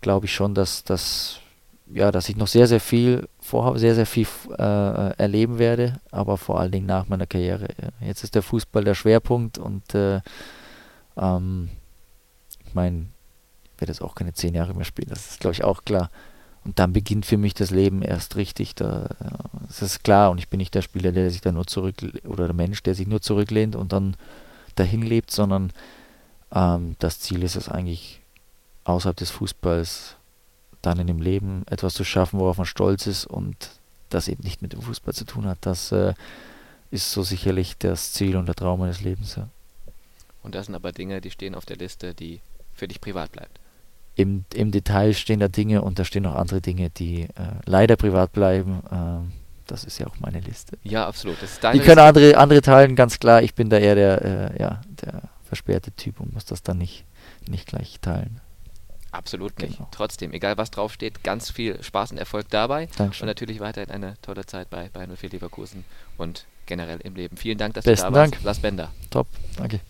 glaube ich schon, dass, dass, ja, dass ich noch sehr, sehr viel vorhabe, sehr, sehr viel äh, erleben werde, aber vor allen Dingen nach meiner Karriere. Jetzt ist der Fußball der Schwerpunkt und äh, ähm, meine, ich werde jetzt auch keine zehn Jahre mehr spielen, das ist, glaube ich, auch klar. Und dann beginnt für mich das Leben erst richtig. Da, das ist klar. Und ich bin nicht der Spieler, der sich da nur zurück oder der Mensch, der sich nur zurücklehnt und dann dahin lebt, sondern ähm, das Ziel ist es eigentlich, außerhalb des Fußballs dann in dem Leben etwas zu schaffen, worauf man stolz ist und das eben nicht mit dem Fußball zu tun hat. Das äh, ist so sicherlich das Ziel und der Traum meines Lebens. Ja. Und das sind aber Dinge, die stehen auf der Liste, die für dich privat bleibt. Im, Im Detail stehen da Dinge und da stehen noch andere Dinge, die äh, leider privat bleiben. Ähm, das ist ja auch meine Liste. Ja, absolut. Das ist deine die können andere, andere teilen, ganz klar. Ich bin da eher der, äh, ja, der versperrte Typ und muss das dann nicht, nicht gleich teilen. Absolut nicht. Genau. Trotzdem, egal was draufsteht, ganz viel Spaß und Erfolg dabei. Dankeschön. Und natürlich weiterhin eine tolle Zeit bei, bei 04 Leverkusen und generell im Leben. Vielen Dank, dass Besten du da warst. Dank. Lars Bender. Top, danke.